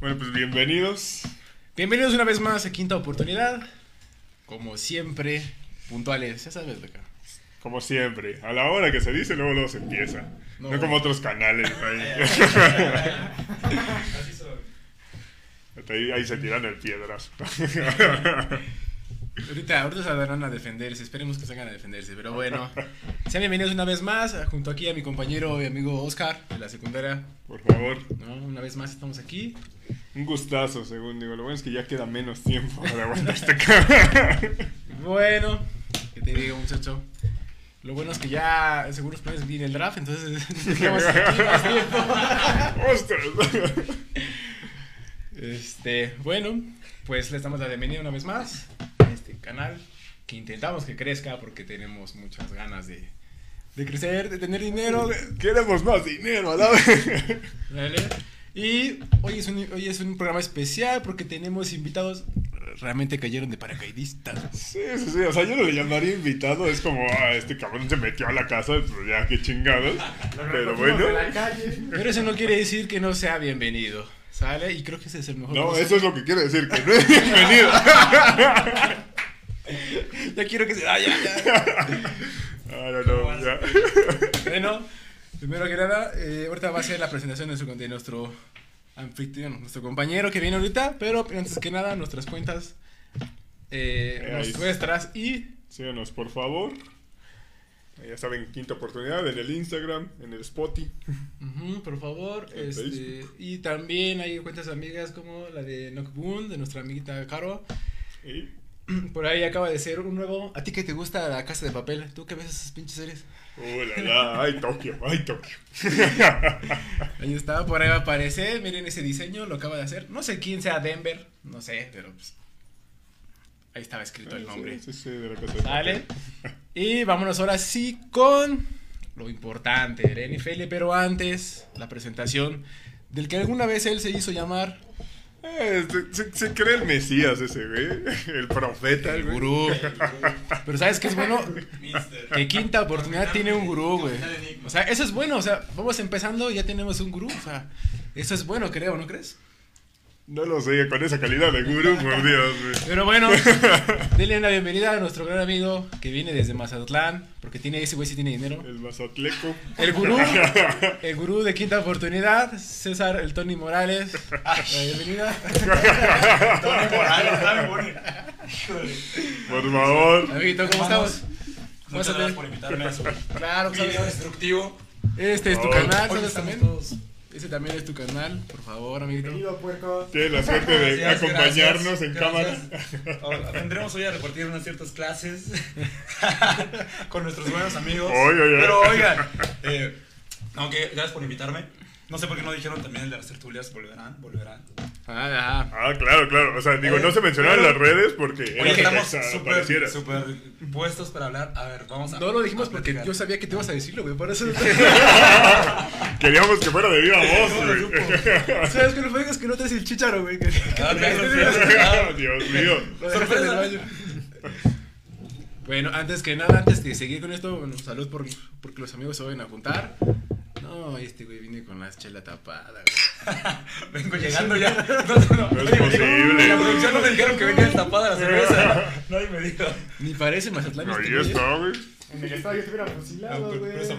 Bueno, pues bienvenidos. Bienvenidos una vez más a Quinta Oportunidad. Como siempre, puntuales, ya sabes de acá. Como siempre, a la hora que se dice, luego luego se empieza. No. No, como otros canales. Ahí. Ahí, ahí se tiran el piedrazo. Ahorita, ahorita se van a defenderse, esperemos que salgan a defenderse, pero bueno. Sean bienvenidos una vez más, junto aquí a mi compañero y amigo Oscar de la secundaria. Por favor, ¿no? Una vez más estamos aquí. un gustazo, según digo. Lo bueno es que ya queda menos tiempo para aguantar este cara. Bueno, ¿qué te digo, muchacho? Lo bueno es que ya, según los planes, viene el draft, entonces tenemos aquí más tiempo. ¡Ostras! Este, bueno, pues les damos la bienvenida una vez más a este canal que intentamos que crezca porque tenemos muchas ganas de, de crecer, de tener dinero. de- Queremos más dinero, a la vez. ¿vale? Y hoy es, un, hoy es un programa especial porque tenemos invitados realmente cayeron de paracaidistas. Sí, sí, sí. O sea, yo no le llamaría invitado. Es como, ah, este cabrón se metió a la casa, pues ya, qué chingados. Pero bueno. Pero eso no quiere decir que no sea bienvenido, ¿sale? Y creo que ese es el mejor. No, eso es lo que quiere decir, que no es bienvenido. Ya quiero que se vaya. ya. Ah, no, no, ya. Bueno, primero que nada, eh, ahorita va a ser la presentación de, nuestro- de nuestro anfitrión, nuestro compañero que viene ahorita, pero antes que nada, nuestras cuentas eh, nuestras y Síganos, por favor. Ya saben, quinta oportunidad en el Instagram, en el Spotify. Ujú, por favor, este, y también hay cuentas amigas como la de Knockboon, de nuestra amiguita Caro. Y Por ahí acaba de ser un nuevo. ¿A ti que te gusta la casa de papel? ¿Tú qué ves esas pinches series? Uh, la, la, ay, Tokio, ay, Tokio. Ahí está, por ahí va a aparecer. Miren ese diseño, lo acaba de hacer. No sé quién sea Denver, no sé, pero pues, ahí estaba escrito el nombre. Sí, sí, sí, de la ¿Sale? Y vámonos ahora sí con lo importante del NFL, pero antes la presentación del que alguna vez él se hizo llamar se, se- se cree el Mesías ese, güey. El profeta, el gurú. Pero ¿sabes qué es bueno? Que quinta oportunidad tiene un gurú, güey. O sea, eso es bueno, o sea, vamos empezando y ya tenemos un gurú, o sea, eso es bueno, creo, ¿no crees? No lo sé, con esa calidad de gurú, por Dios, güey. Pero bueno, denle una bienvenida a nuestro gran amigo que viene desde Mazatlán, porque tiene ese güey sí tiene dinero. El mazatleco. El gurú, el gurú de quinta oportunidad, César, el Tony Morales. La bienvenida. Tony Morales, dame. Por favor. Amiguito, ¿cómo estamos? Muchas gracias por invitarme a su Claro, video ¿sabes? instructivo. Este es tu canal, ¿sabes también? todos. Ese también es tu canal, por favor, amiguito. Bienvenido, puerco. Tienes la suerte de Gracias, acompañarnos gracias, en gracias. cámara. Ahora, Vendremos hoy a repartir unas ciertas clases con nuestros buenos amigos. Oye, oye. Pero oigan, eh, aunque gracias por invitarme. No sé por qué no dijeron también el de las tertulias. Volverán, volverán. Ah, ah. Ah, claro, claro. O sea, digo, no se mencionaron en las redes porque Oye, estamos súper súper puestos para hablar. A ver, vamos a. No lo dijimos porque platicar. yo sabía que te ibas a decirlo, güey, por eso. Queríamos que fuera de viva voz, ¿Cómo lo güey. ¿Sabes que lo juegas que no traes el chicharo, güey? Ah, te claro, claro. Dios mío. Bueno, antes que nada, antes de seguir con esto, bueno, salud por, porque los amigos se vayan a juntar. No, este güey viene con la chela tapada, güey. Vengo llegando ya. No, no, no. No es Oye, posible. En la producción no me dijeron que venía destapada la cerveza. Nadie me dijo. Ni parece Mazatlán. este Ahí güey. está, güey. En el estadio No, fusilado, güey. pero eso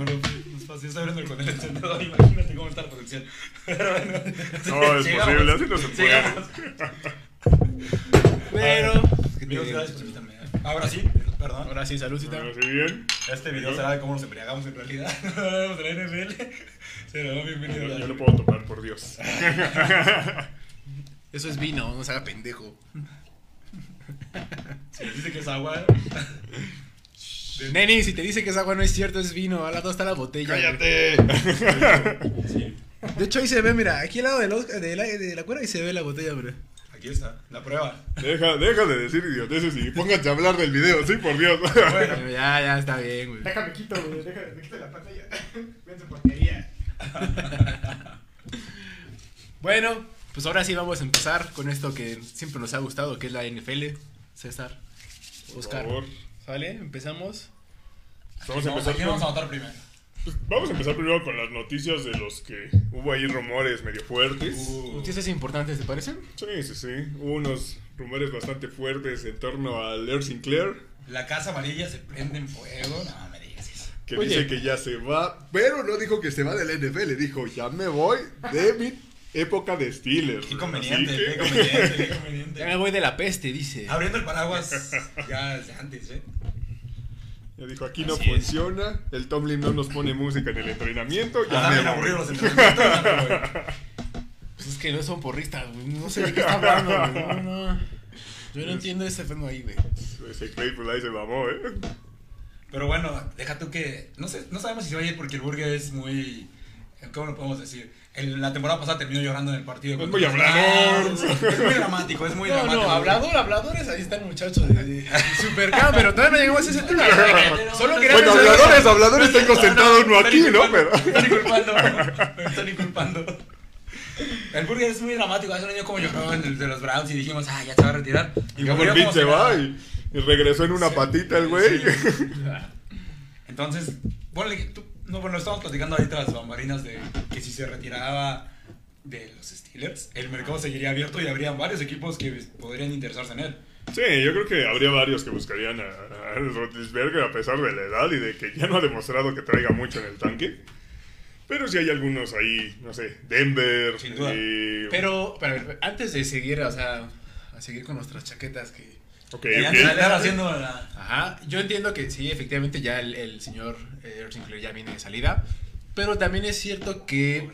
es fácil. Hablando con el encendedor. Imagínate cómo está la producción. Pero bueno. No, es posible, así no se puede. Pero. ¿qué te Amigos, gracias por invitarme. Ahora sí, perdón. Ahora sí, saludcita. Ahora sí, bien. Este video será de cómo nos embriagamos en realidad. No hablamos de la NFL. Será bienvenido. Yo no puedo tomar, por Dios. Eso es vino, no se haga pendejo. Si dice que es agua. Neni, si te dice que es agua, no es cierto, es vino. Al lado está la botella. ¡Cállate! Sí. De hecho, ahí se ve, mira, aquí al lado de la, de la, de la cuerda ahí se ve la botella, bro. Está, la prueba. Deja, deja de decir idioteces y póngate a hablar del video, sí, por Dios. Bueno, Ya, ya está bien, güey. Déjame quito, güey. Déjame, me quito la pantalla. Ven su porquería. Bueno, pues ahora sí vamos a empezar con esto que siempre nos ha gustado, que es la NFL. César, Por Oscar. favor. ¿Sale? Empezamos. Vamos a empezar aquí vamos a votar primero. Pues vamos a empezar primero con las noticias de los que hubo ahí rumores medio fuertes. ¿Noticias importantes, te parecen? Sí, sí, sí. Hubo unos rumores bastante fuertes en torno a Lear Sinclair, La casa amarilla se prende en fuego. No me digas eso. que Oye. dice que ya se va, pero no dijo que se va del NFL, dijo, ya me voy de mi época de Steelers. Qué conveniente, que- qué conveniente, qué Ya me conveniente. voy de la peste, dice. Abriendo el paraguas ya desde antes, ¿eh? Ya dijo, aquí no Así es. funciona, el Tomlin no nos pone música en el entrenamiento, ya me aburrido los entrenamientos. Pues es que no son porristas, güey. No sé de qué está hablando, güey. No, no. Yo no entiendo ese fenómeno ahí, güey. Ese Claypool ahí se mamó, ¿eh? Pero bueno, deja tú que. No sé, no sabemos si se va a ir porque el Burger es muy. ¿Cómo lo podemos decir? La temporada pasada terminó llorando en el partido. Es muy hablador. Es muy dramático, es muy No, dramático. no, hablador, habladores, ahí está el muchacho de, de Supercam, pero todavía no llegamos a ese tema. Solo quería Bueno, habladores, habladores, tengo sentado uno me aquí, están ¿no? Pero... Me están inculpando. Me están inculpando. El Burger es muy dramático. Hace un año como lloró en el de los Browns y dijimos, ah, ya se va a retirar. Y Gabor Beat como se va y, y regresó en una patita el güey. Sí. Entonces, ponle que tú, no, bueno, estamos platicando ahorita las bambarinas de que si se retiraba de los Steelers, el mercado seguiría abierto y habría varios equipos que podrían interesarse en él. Sí, yo creo que habría varios que buscarían a, a Roethlisberger a pesar de la edad y de que ya no ha demostrado que traiga mucho en el tanque. Pero sí hay algunos ahí, no sé, Denver. Sin duda. eh, Pero, pero, antes de seguir, o sea, a seguir con nuestras chaquetas que... ok, Y ok. antes de estar haciendo la... Ajá, yo entiendo que sí, efectivamente ya el, el señor eh, Sinclair ya viene de salida, pero también es cierto que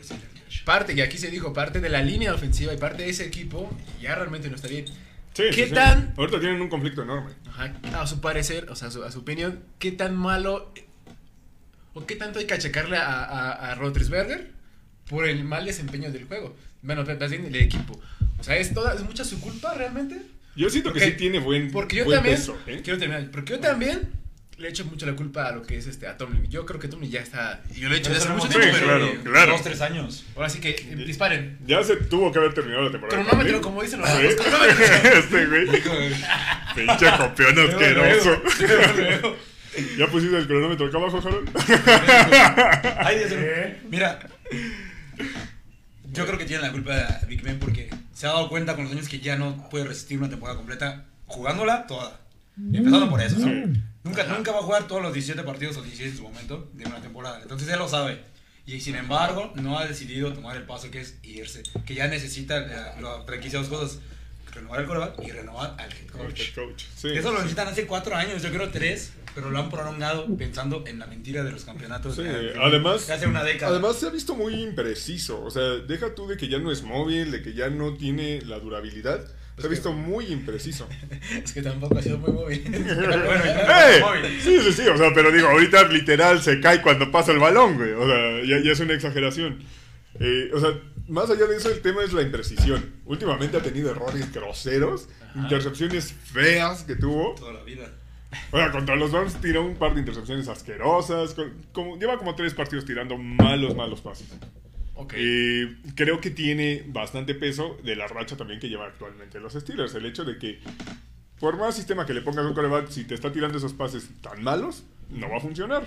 parte, y aquí se dijo, parte de la línea ofensiva y parte de ese equipo ya realmente no está bien. Sí, ¿Qué sí, sí. tan- Ahorita tienen un conflicto enorme. Ajá, a su parecer, o sea, a su, a su opinión, ¿qué tan malo o qué tanto hay que achacarle a, a, a por el mal desempeño del juego? Bueno, más bien del equipo. O sea, ¿es, toda, ¿es mucha su culpa realmente? Yo siento que sí tiene buen, Porque yo buen también, peso. ¿eh? quiero terminar, porque yo también le echo mucho la culpa a lo que es este, a Tomlin. Yo creo que Tomlin ya está, y yo lo he hecho desde hace mucho Sí, tiempo, pero claro, claro. Dos, tres años. ahora sí que eh, disparen. Ya se tuvo que haber terminado la temporada. Cronómetro, como dicen los Sí. este güey. Pinche copión asqueroso. ¿Ya pusiste el cronómetro acá abajo, Harold? Ay, Dios mío. Mira, yo creo que tiene la culpa Big Ben porque se ha dado cuenta con los años que ya no puede resistir una temporada completa jugándola toda. Empezando por eso, ¿no? Nunca, nunca va a jugar todos los 17 partidos o 16 en su momento de una temporada. Entonces él lo sabe. Y sin embargo, no ha decidido tomar el paso que es irse. Que ya necesita eh, la franquicia dos cosas: renovar el coreback y renovar al head coach. El coach. Sí. Eso lo necesitan hace cuatro años, yo creo tres, pero lo han prolongado pensando en la mentira de los campeonatos. Sí, de- además, de hace una década. además se ha visto muy impreciso. O sea, deja tú de que ya no es móvil, de que ya no tiene la durabilidad. Se ha visto muy impreciso. Es que tampoco ha sido muy móvil. bueno, ¡Eh! móvil. Sí, sí, sí. O sea, pero digo, ahorita literal se cae cuando pasa el balón, güey. O sea, ya, ya es una exageración. Eh, o sea, más allá de eso, el tema es la imprecisión. Últimamente ha tenido errores groseros, intercepciones feas que tuvo. Toda la vida. O sea, contra los Browns tiró un par de intercepciones asquerosas. con- como, lleva como tres partidos tirando malos, malos pases. ok. Eh, creo que tiene bastante peso de la racha también que lleva actualmente los Steelers. El hecho de que, por más sistema que le pongas a un coreback, si te está tirando esos pases tan malos, no va a funcionar.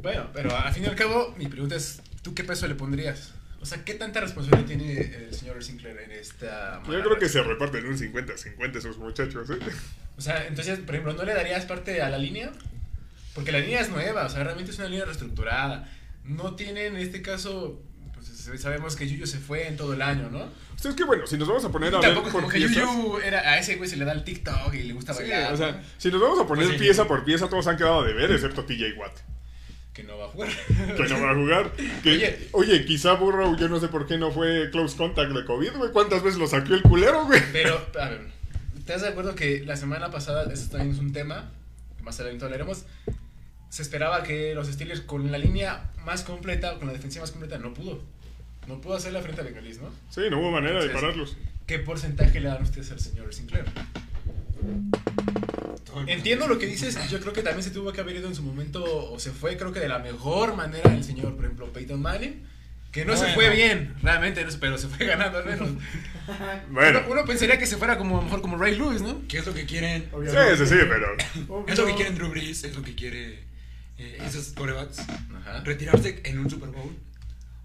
Bueno, pero al fin y al cabo, mi pregunta es, ¿tú qué peso le pondrías? O sea, ¿qué tanta responsabilidad tiene el señor Sinclair en esta... Yo creo que se reparten un 50-50 esos muchachos. ¿eh? O sea, entonces, por ejemplo, ¿no le darías parte a la línea? Porque la línea es nueva, o sea, realmente es una línea reestructurada. No tiene, en este caso, pues sabemos que Yuyu se fue en todo el año, ¿no? O sea, es que bueno, si nos vamos a poner a ver tampoco por como que. Yuyu era, a ese güey se le da el TikTok y le gusta Sí, bailar. o sea, ¿no? si nos vamos a poner Pues sí. pieza por pieza, todos han quedado de ver, excepto TJ Watt. Que no va a jugar. Que no va a jugar. Que, Oye. oye. quizá Burrow, yo no sé por qué no fue close contact de COVID, güey. ¿Cuántas veces lo saqueó el culero, güey? Pero, a ver, ¿estás de acuerdo que la semana pasada, eso también es un tema, que más adelante hablaremos, se esperaba que los Steelers con la línea más completa, con la defensiva más completa, no pudo. No pudo hacer la frente a Bengalis, ¿no? Sí, no hubo manera de pararlos. ¿Qué porcentaje le dan ustedes al señor Sinclair? Entiendo lo que dices, yo creo que también se tuvo que haber ido en su momento, o se fue, creo que de la mejor manera el señor, por ejemplo, Peyton Manning, que no se fue bien, realmente, pero se fue ganando al menos. Bueno, Uno, uno pensaría que se fuera como, mejor como Ray Lewis, ¿no? ¿Qué es lo que quieren? sí, sí, sí, pero... Es lo que quieren Drew Brees, es lo que quiere eh, esos corebacks, retirarse en un Super Bowl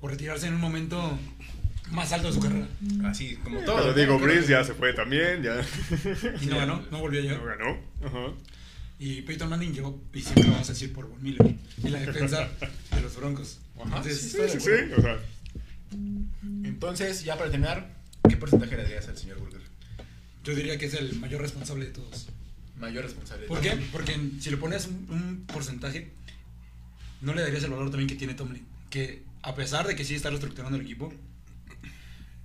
o retirarse en un momento más alto de su carrera. Así como todo. Pero ¿no? digo, Breeze ya se fue también, ya Y no ganó, no volvió a no llegar. ganó. Ajá. Y Peyton Manning llegó, y siempre lo vamos a decir, por Von Miller. Y la defensa de los Broncos. Ajá, Entonces, sí, Sí, sí, sí, o sea, Entonces, ya para terminar, ¿qué porcentaje le darías al señor Burger? yo diría que es el mayor responsable de todos. Mayor responsabilidad. ¿Por qué? Porque si le pones un, un porcentaje, no le darías el valor también que tiene Tomlin. Que a pesar de que sí está reestructurando el equipo,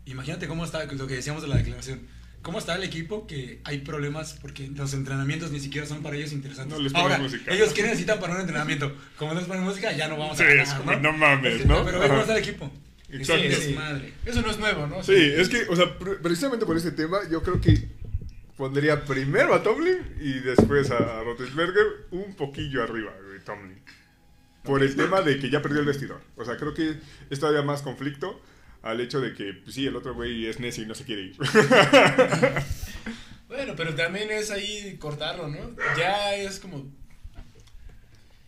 imagínate cómo está, lo que decíamos de la declaración. ¿Cómo está el equipo? Que hay problemas porque los entrenamientos ni siquiera son para ellos interesantes. No les Ahora, música. ellos qué necesitan para un entrenamiento. Como no les ponen música, ya no vamos a ganar, es como, no mames, Este, ¿no? Pero ve cómo está el equipo. Exacto. Sí, sí. desmadre. Eso no es nuevo, ¿no? Sí, es que, o sea, pre- precisamente por este tema, yo creo que pondría primero a Tomlin y después a, a Roethlisberger un poquillo arriba, güey, Tomlin. Por el tema de que ya perdió el vestidor. O sea, creo que es todavía más conflicto al hecho de que, pues, sí, el otro güey es necio y no se quiere ir. Bueno, pero también es ahí cortarlo, ¿no? Ya es como.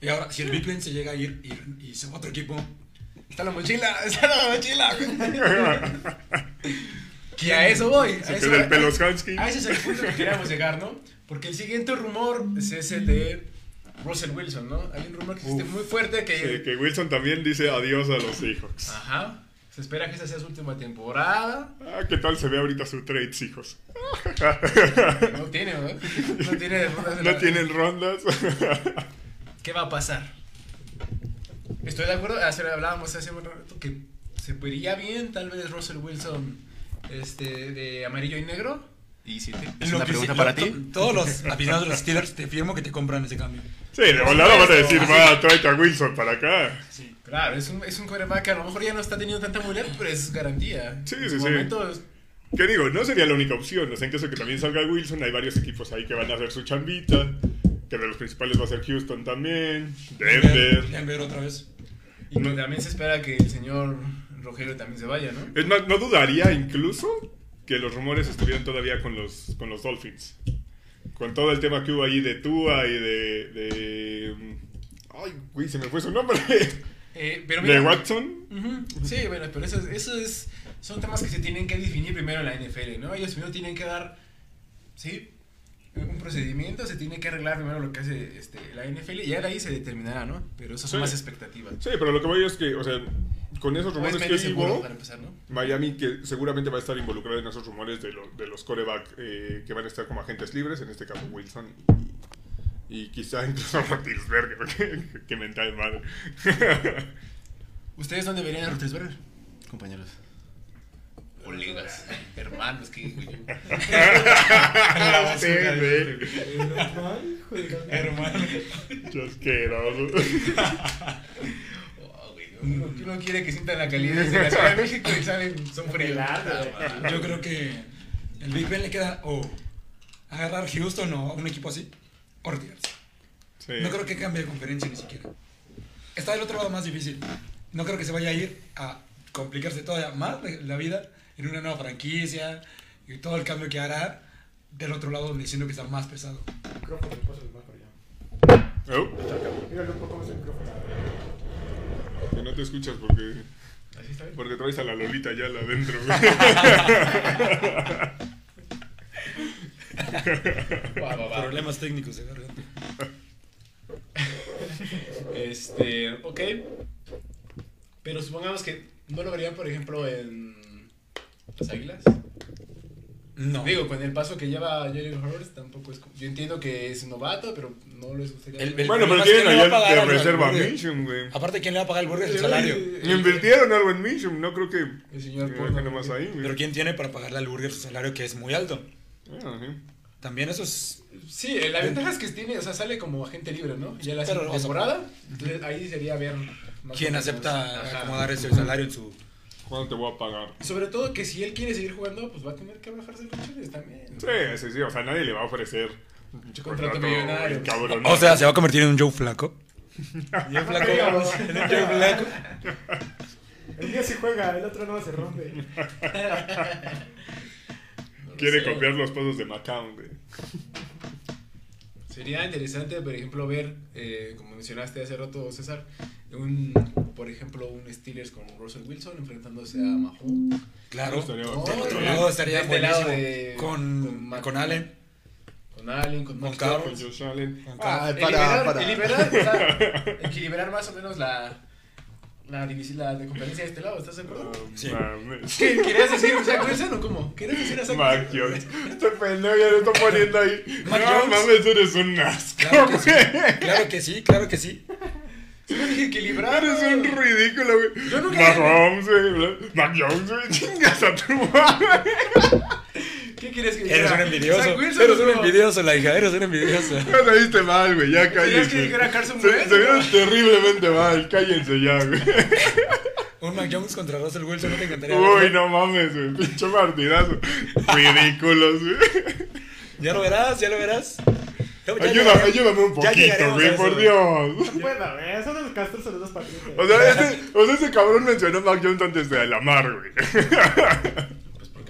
Y ahora, si el Big Ben se llega a ir y, y se va a otro equipo, Está la mochila, está la mochila. y a eso voy. A Se eso, queda el Hansky. a ese es el punto que queríamos llegar, ¿no? Porque el siguiente rumor es ese de Russell Wilson, ¿no? Hay un rumor que existe Uf. muy fuerte que. Sí, que Wilson también dice adiós a los Seahawks. Ajá. Se espera que esa sea su última temporada. Ah, ¿qué tal se ve ahorita su trades, hijos? No tiene, ¿no? No tiene rondas No la- tienen rondas. ¿Qué va a pasar? Estoy de acuerdo, hace- hablábamos hace un rato que se vería bien tal vez Russell Wilson este, de amarillo y negro. Y si te, es Lo una que pregunta sí- para lo- ti. to- Todos los aficionados de los Steelers te firmo que te compran ese cambio. Sí, de volada van a decir, va, tráete a Wilson para acá. Claro, es un, es un que a lo mejor ya no está teniendo tanta movilidad, pero es garantía. Sí, En sí, su sí. momento es- ¿Qué digo? No sería la única opción. O sea, en caso de que también salga Wilson, hay varios equipos ahí que van a hacer su chambita. Que de los principales va a ser Houston también, Denver. Denver otra vez. y que también se espera que el señor Rogelio también se vaya, ¿no? Es más, no dudaría incluso que los rumores estuvieran todavía con los, con los Dolphins. Con todo el tema que hubo ahí de Tua y de. de ay, güey, se me fue su nombre. Eh, pero de Watson. Sí, bueno, pero eso, es- eso es, son temas que se tienen que definir primero en la NFL, ¿no? Ellos primero tienen que dar, ¿sí? Un procedimiento, se tiene que arreglar primero lo que hace este, la NFL y ya de ahí se determinará, ¿no? Pero esas son Sí. más expectativas. Sí, pero lo que voy es que, o sea, con esos No rumores que empezar, ¿no? Miami que seguramente va a estar involucrado en esos rumores de, lo- de los coreback eh, que van a estar como agentes libres, en este caso Wilson y, quizá incluso Roethlisberger, que, que mental madre. ¿Ustedes dónde verían a Roethlisberger, compañeros? Colegas, hermanos, que digo yo. Hermano. Qué asqueroso. Oh, güey, uno, uno quiere que sientan la calidez de la Ciudad de México y saben, son fríos. Yo creo que el Big Ben le queda o agarrar Houston o un equipo así o retirarse. Sí. No creo que cambie de conferencia ni siquiera. Está del otro lado más difícil. No creo que se vaya a ir a complicarse todavía más la- vida en una nueva franquicia y todo el cambio que hará del otro lado donde siento que está más pesado. Micrófono, pásale más para allá. Oh, Mira, loco, cómo es el micrófono. que no te escuchas porque, ¿Así está bien? porque traes a la Lolita ya la adentro. Va, va, va. Problemas técnicos de garganta. Este, ok. Pero supongamos que no lo verían, por ejemplo, en las Águilas. No. Digo, con el paso que lleva Jalen Hurts, tampoco es. Yo entiendo que es novato, pero no les gustaría. El- ver- el- bueno, pero tienen que no va a allá pagar de reserva. Mission, güey. Aparte, ¿quién le va a pagar el burger el salario? Invirtieron algo en Mission, no creo que. El señor nomás ahí, güey. Pero ¿quién tiene para pagarle al burger su salario que es muy alto? Ah, sí. También eso es... Sí, la ventaja es que tiene, o sea, sale como agente libre, ¿no? Ya la Pero, o sea, temporada. Entonces ahí sería ver. más ¿Quién acepta Ajá. acomodar ese salario en su... ¿Cuándo te voy a pagar? Y sobre todo que si él quiere seguir jugando, pues va a tener que bajarse los chiles también. Sí, sí, sí. O sea, nadie le va a ofrecer un Contrato millonario. Cabrón. O sea, ¿se va a convertir en un Joe Flaco? Joe Flaco. Digamos. En un Joe Flaco. El día sí juega, el otro no se rompe. Quiere copiar los pasos de güey. Sería interesante, por ejemplo, ver, eh, como mencionaste hace rato, César, un, por ejemplo, un Steelers con Russell Wilson enfrentándose a Mahomes. Claro. Estaría Oh, estaría De este lado de- con, con Allen. Con Allen, con Con. Con Josh Allen. Ah, para, o sea, equilibrar más o menos la, la división la de conferencia de este lado, ¿estás de acuerdo? Sí. Mames. ¿Qué? ¿Querías decir Zach Wilson o cómo? ¿Querías decir a Zach Mac Wilson? Jones. Este pendejo ya lo está poniendo ahí. Mac no Jones. mames, eres un asco. Claro que sí. Claro que sí, claro que sí. Yo dije equilibrar. Eres un ridículo, güey. Yo nunca- Mahomes, güey. Mac Jones, güey. Chingas a tu madre. ¿Qué quieres que Eres dijera? un envidioso. Zach Wilson Eres un no? envidioso, la hija. Eres un envidioso. Ya te viste mal, güey. Ya ¿Querías cállense. que dijera Carson Se, Wentz? se vieron terriblemente mal. Cállense ya, güey. Un Mac Jones contra Russell Wilson no te encantaría. Uy, verlo? no mames, güey. Pinche partidazo. Ridículos, güey. Ya lo verás, ya lo verás. Ya- llegaremos- ayúdame un poquito, güey, por. Dios. A ver, son los castros son los dos patriotas. O sea, ese, o sea, ese cabrón mencionó a Mac Jones antes de Alamar, güey.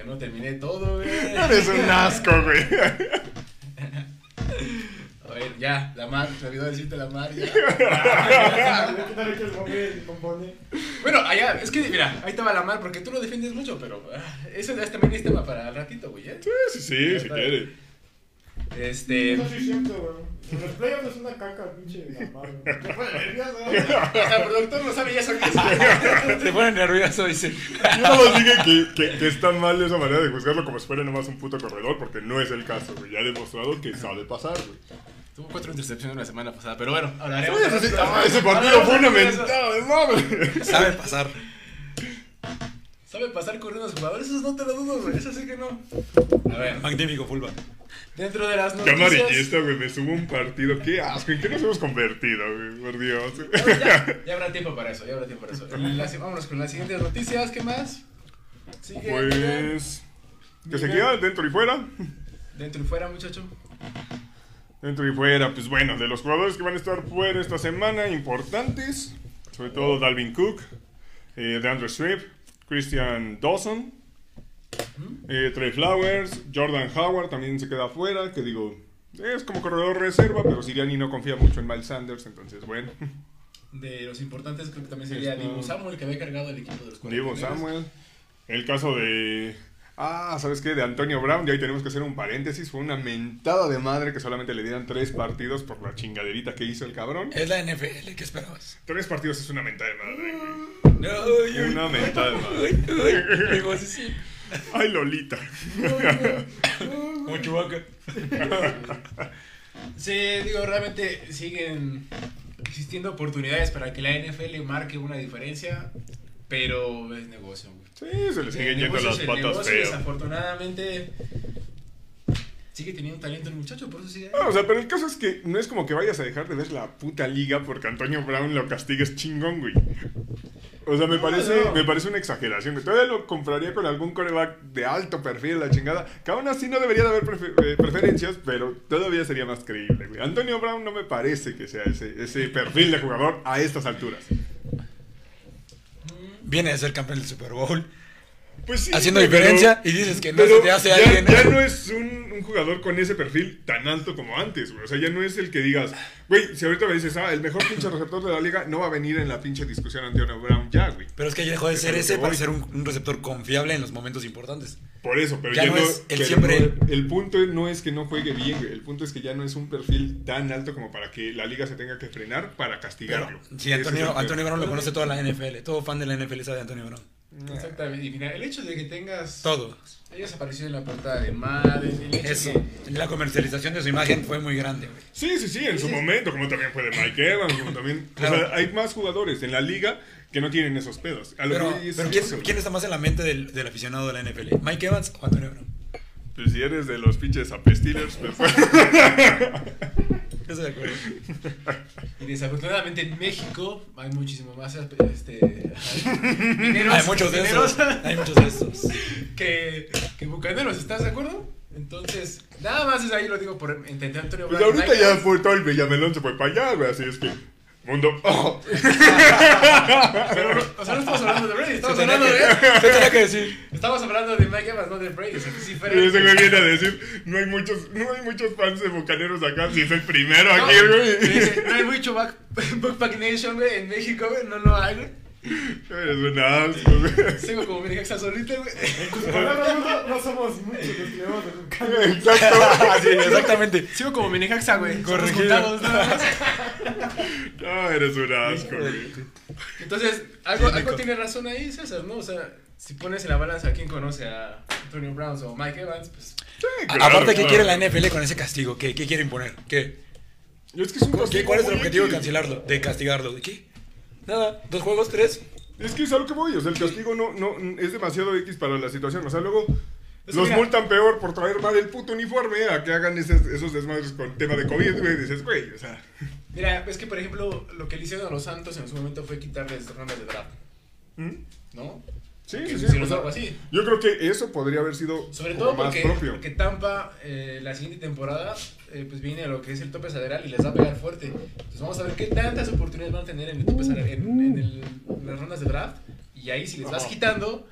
No terminé todo, güey. Eres un asco, güey. A ver, ya, la mar, me olvidó decirte la mar. Ya. Bueno, allá, es que, mira, ahí va la mar porque tú lo defiendes mucho, pero ah, eso ya también es tema para el ratito, güey. ¿eh? Sí, sí, sí, si quiere. Este. Eso sí es cierto, güey. Los playoffs es una caca, pinche mamá. ¿Qué fue nervioso? Hasta el productor no sabe ya eso que. Se pone nervioso, dice. Yo nomás dije que, que, que está mal esa manera de juzgarlo como si fuera nomás un puto corredor, porque no es el caso, güey. Ya he demostrado que sabe pasar, güey. Tuvo cuatro intercepciones la semana pasada, pero bueno, ahora Ese, partido fue una mentada de. Sabe pasar. ¿Sabe pasar corriendo a los jugadores? Eso no te lo dudo, güey. Eso sí que no. A ver, Magnífico fullback. Dentro de las Qué noticias. amarillista, güey. Me subo un partido. Qué asco. ¿En qué nos hemos convertido, güey? Por Dios. Ya, ya habrá tiempo para eso, ya habrá tiempo para eso. Las- vámonos con las siguientes noticias, ¿qué más? Sigue. Pues. Que se queda dentro y fuera. Dentro y fuera, muchacho. Dentro y fuera, pues bueno, de los jugadores que van a estar fuera esta semana, importantes, sobre todo Dalvin Cook, eh, DeAndre Swift, Christian Dawson, eh, Trey Flowers, Jordan Howard también se queda fuera, que digo, es como corredor reserva, pero Siriani no confía mucho en Miles Sanders, entonces bueno, De los importantes creo que también sería Divo Samuel, que había cargado el equipo de los Divo 49ers. Samuel, el caso de... Ah, ¿sabes qué? De Antonio Brown, y ahí tenemos que hacer un paréntesis. Fue una mentada de madre que solamente le dieran tres partidos por la chingaderita que hizo el cabrón. Es la NFL, ¿qué esperabas? Tres partidos es una mentada de madre, güey. Una mentada de madre. Ay, Lolita. Como Chewbacca. Sí, digo, realmente siguen existiendo oportunidades para que la NFL marque una diferencia, pero es negocio, güey. Sí, se le siguen yendo las patas feas. Desafortunadamente, sigue teniendo talento el muchacho, por eso sigue. Ah, o sea, pero el caso es que no es como que vayas a dejar de ver la puta liga porque Antonio Brown lo castigues chingón, güey. O sea, me No, parece, no. me parece una exageración. Todavía lo compraría con algún coreback de alto perfil, la chingada. Que aún así no debería de haber prefe- eh, preferencias, pero todavía sería más creíble, güey. Antonio Brown no me parece que sea ese, ese perfil de jugador a estas alturas. Viene de ser campeón del Super Bowl. Pues sí, Haciendo diferencia y dices que no pero se te hace ya, alguien. Ya no es un, un jugador con ese perfil tan alto como antes, güey. O sea, ya no es el que digas, güey, si ahorita me dices, ah, el mejor pinche receptor de la liga, no va a venir en la pinche discusión Antonio Brown ya, güey. Pero es que ya dejó de Es ser ese para ser un, un receptor confiable en los momentos importantes. Por eso, pero Ya ya, no no, es el pero siempre- no- el punto no es que no juegue bien, güey. El punto es que ya no es un perfil tan alto como para que la liga se tenga que frenar para Pero castigarlo. sí, Ese es Antonio, Antonio. Brown lo conoce toda la NFL. Todo fan de la NFL sabe de Antonio Brown. Exactamente. Y mira, el hecho de que tengas. Todo. Hayas aparecido en la portada de Madden, el hecho Eso. que. La comercialización de su imagen fue muy grande, güey. Sí, sí, sí, en su momento, como también fue de Mike Evans, como también... Claro. O sea, hay más jugadores en la liga que no tienen esos pedos. A lo Pero, que voy es pero ¿quién, eso. quién está más en la mente del, del aficionado de la NFL? ¿Mike Evans o Antonio Brown? Pues si eres de los pinches apestiles, pues... Estoy de acuerdo. Y desafortunadamente en México hay muchísimo más este, mineros, Hay muchos de mineros esos. Hay muchos de esos. que, que bucaneros, ¿estás de acuerdo? Entonces, nada más es ahí lo digo por entender a Antonio Pues ahorita Mike ya fue todo el Villamelón se fue para allá, güey, así es que... Mundo. Oh. Pero, o sea, no estamos hablando de Brady, estamos hablando de. se tenía que decir. Estamos hablando de Mike Evans, no de Brady. Y fuera- ese güey viene a decir, no hay muchos, no hay muchos fans de Bucaneros acá, si es el primero No, aquí, güey. dice, no hay mucho back, Backpack Nation, güey, en México, güey, no lo hay, güey. Eres un asco, güey. Sigo como mi exa solita, güey. No, no somos muchos los que un cambio. Exacto. Sí, exactamente. Sigo como mi Necaxa, güey. Somos Corregido. juntados, nada más. No, eres un asco, güey. Entonces, algo, algo tiene razón ahí, César, ¿no? O sea, si pones en la balanza a quién conoce a Antonio Browns o Mike Evans, pues. A- Claro, Aparte, ¿qué claro. quiere la NFL con ese castigo? ¿Qué, qué quiere imponer? ¿Qué? Es que es un ¿Qué- castigo ¿Cuál es el objetivo de cancelarlo? De castigarlo. ¿De qué? Nada, dos juegos, tres. Es que es a lo que voy, o sea, el castigo no, no, es demasiado X para la situación, o sea, luego Es los mira- multan peor por traer mal el puto uniforme a que hagan esos, esos desmadres con tema de COVID, güey, dices, güey, o sea, Mira, es que por ejemplo, lo que le hicieron a los Santos en su momento fue quitarles rondas de draft, ¿Mm? ¿no? Sí, sí, sí, hicieron o sea, algo así. yo creo que eso podría haber sido Sobre todo más porque, propio. porque Tampa, eh, la siguiente temporada, eh, pues viene a lo que es el tope salarial y les va a pegar fuerte. Entonces vamos a ver qué tantas oportunidades van a tener en el tope salarial, en, en el- en las rondas de draft. Y ahí si les vas quitando,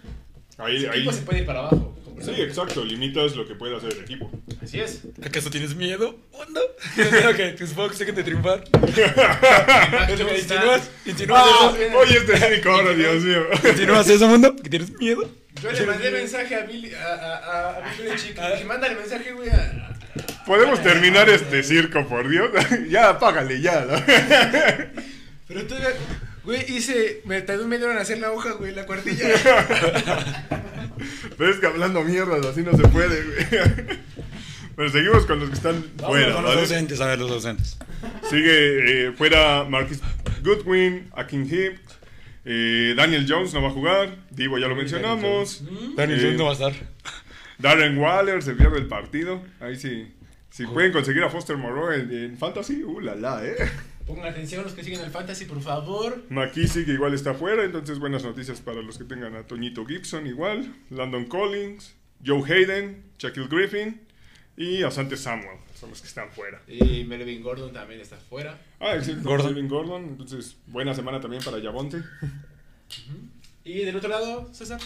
Ahí, ahí, equipo se puede ir para abajo. sí, exacto, limitas lo que puede hacer el equipo. Así es. ¿Acaso tienes miedo? ¿Onda? ok, tus Fox dejen de triunfar. ¿Insinúas? ¿Insinúas Ah, eso? oye, este cínico ahora, Dios mío. ¿Insinúas eso, mundo? ¿Que tienes miedo? Yo le mandé mensaje a Billy, a, a, a, a Bill Belichick, le dije, mándale mensaje, güey, a, Podemos terminar este circo, por Dios. ya, apágale, ya. ¿no? Pero todavía, güey, hice, me tardé un medio hora en hacer la hoja, güey, la cuartilla. Pero es que hablando mierdas así no se puede, güey. Pero seguimos con los que están fuera, Con los ¿vale? docentes, a ver, los docentes. Sigue eh, fuera Marcus Goodwin, Akin Hip, eh, Daniel Jones no va a jugar, Divo ya lo mencionamos, Daniel Eh, Jones no va a estar. Darren Waller se pierde el partido, ahí sí. Si pueden conseguir a Foster Moreau en, en Fantasy, uh, la la, eh. Pongan atención los que siguen el fantasy, por favor. McKissick igual está fuera, entonces buenas noticias para los que tengan a Toñito Gibson igual, Landon Collins, Joe Hayden, Shaquille Griffin y Asante Samuel, son los que están fuera. Y Melvin Gordon también está fuera. Ah, excelente. Gordon. Entonces buena semana también para Yavonte. Y del otro lado, César.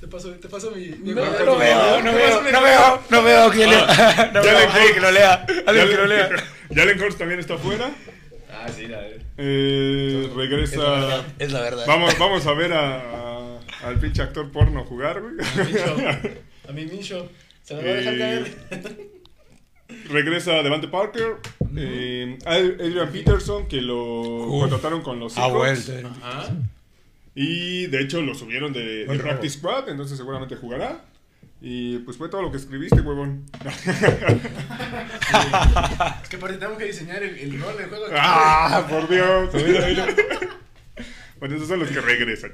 Te paso, te paso mi. mi No, no veo, no veo, mi no veo, no veo que lea. No Ya veo, que lo lea, alguien que lo lea. Jalen Hurts también está fuera. Ah, sí, la verdad. Eh, Es la regresa. verdad, es la verdad. Vamos, vamos a ver a, a- al pinche actor porno jugar, güey. A mi Mincho. A mi Mincho. Se me va a dejar Eh, caer. Regresa Devante Parker. eh, Adrian Peterson, que lo Uf. contrataron con los Ha Seahawks. Y de hecho lo subieron de, de Practice Squad, entonces seguramente jugará. Y pues fue todo lo que escribiste, huevón. Es que aparte tenemos que diseñar el, el rol del juego. ¡Ah, por Dios! Bueno, esos son los que regresan.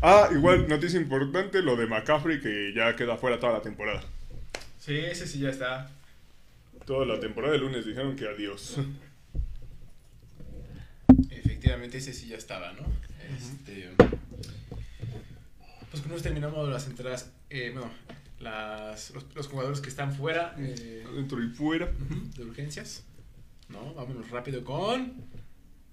Ah, igual, noticia importante, lo de McCaffrey, que ya queda fuera toda la temporada. Sí, ese sí ya está. Toda la temporada de lunes dijeron que adiós. Efectivamente, ese sí ya estaba, ¿no? Este. Pues con eso terminamos las entradas. Eh, bueno, las, los, los jugadores que están fuera eh, Dentro y fuera. de urgencias. ¿No? Vámonos rápido con.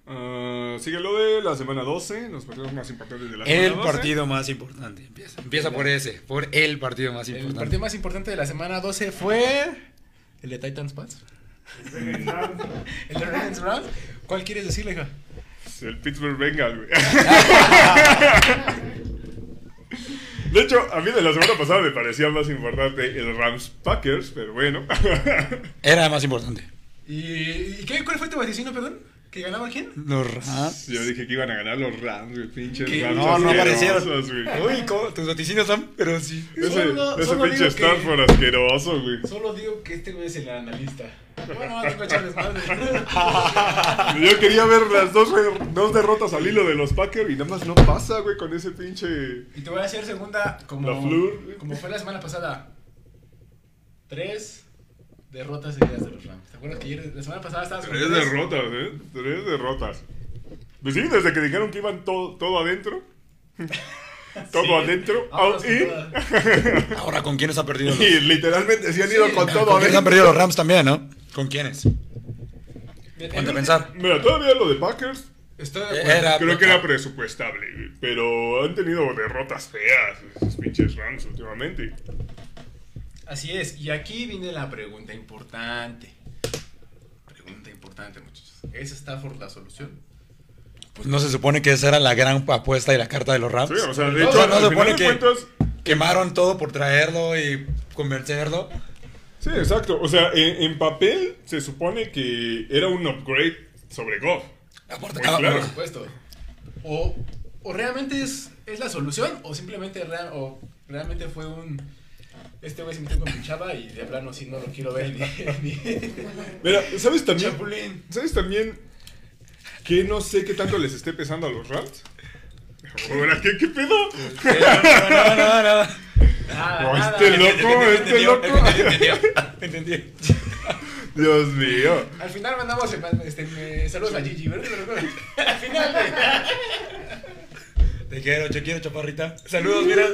Ah, sigue lo de la semana 12, los partidos más importantes de la El semana 12. partido más importante. Empieza, empieza por ese, por el partido más El importante. partido más importante de la semana 12 fue. El de Titans Pats. El de Ravens Browns. ¿Cuál quieres decirle, hija? El Pittsburgh Bengals, güey. De hecho, a mí de la semana pasada me parecía más importante el Rams Packers, pero bueno. Era más importante. ¿Y, y qué, cuál fue tu vaticino, perdón? ¿Que ganaba quién? Los Rams. Yo dije que iban a ganar los Rams, güey, pinches ¿Qué? Rams. No, no aparecieron. güey. Uy, ¿cómo? tus vaticinios son, pero sí. Ese, Solo- ese solo pinche digo que- Stanford asqueroso, güey. Solo digo que este güey es el analista. Bueno, no tengo echarles madre. Yo quería ver las dos, dos derrotas al hilo de los Packers y nada más no pasa, güey, con ese pinche... Y te voy a hacer segunda como, La Fleur. como fue la semana pasada. Tres derrotas seguidas de los Rams. ¿Te acuerdas que ayer, la semana pasada estabas con Tres derrotas, ¿eh? Tres derrotas. Pues sí, desde que dijeron que iban todo, todo adentro. todo Sí. adentro. Con in. Ahora, ¿con quiénes ha perdido los Y literalmente se han ido Sí, con ¿con todo ¿Con quiénes han adentro. perdido los Rams también, no? ¿Con quiénes? Ponte a pensar. Mira, todavía lo de Packers Estoy de Eh, acuerdo. Era- creo que era presupuestable, pero han tenido derrotas feas esos pinches Rams últimamente. Así es, y aquí viene la pregunta importante. Pregunta importante, muchachos. ¿Es Stafford la solución? Pues no se supone que esa era la gran apuesta y la carta de los Rams. Sí, o sea, de No, hecho, no se supone que- cuentas, Quemaron todo por traerlo y convencerlo. Sí, exacto. O sea, en, en papel se supone que era un upgrade sobre Goff. Aparte, Muy ah, claro. Por supuesto. O, o realmente es, es la solución, o simplemente o realmente fue un. Este güey se metió con mi chava y de plano si no lo quiero ver ni. ni Mira, ¿sabes también? Chapulín. ¿Sabes también que no sé qué tanto les esté pesando a los Rams? Ahora, ¿qué, qué pedo? No, no, no, no. Nada, Oh, nada. este loco, este loco. Entendí. Dios mío. Al final mandamos este, saludos a Gigi, ¿verdad? Al final. Te quiero, te quiero, chaparrita. Saludos, mira.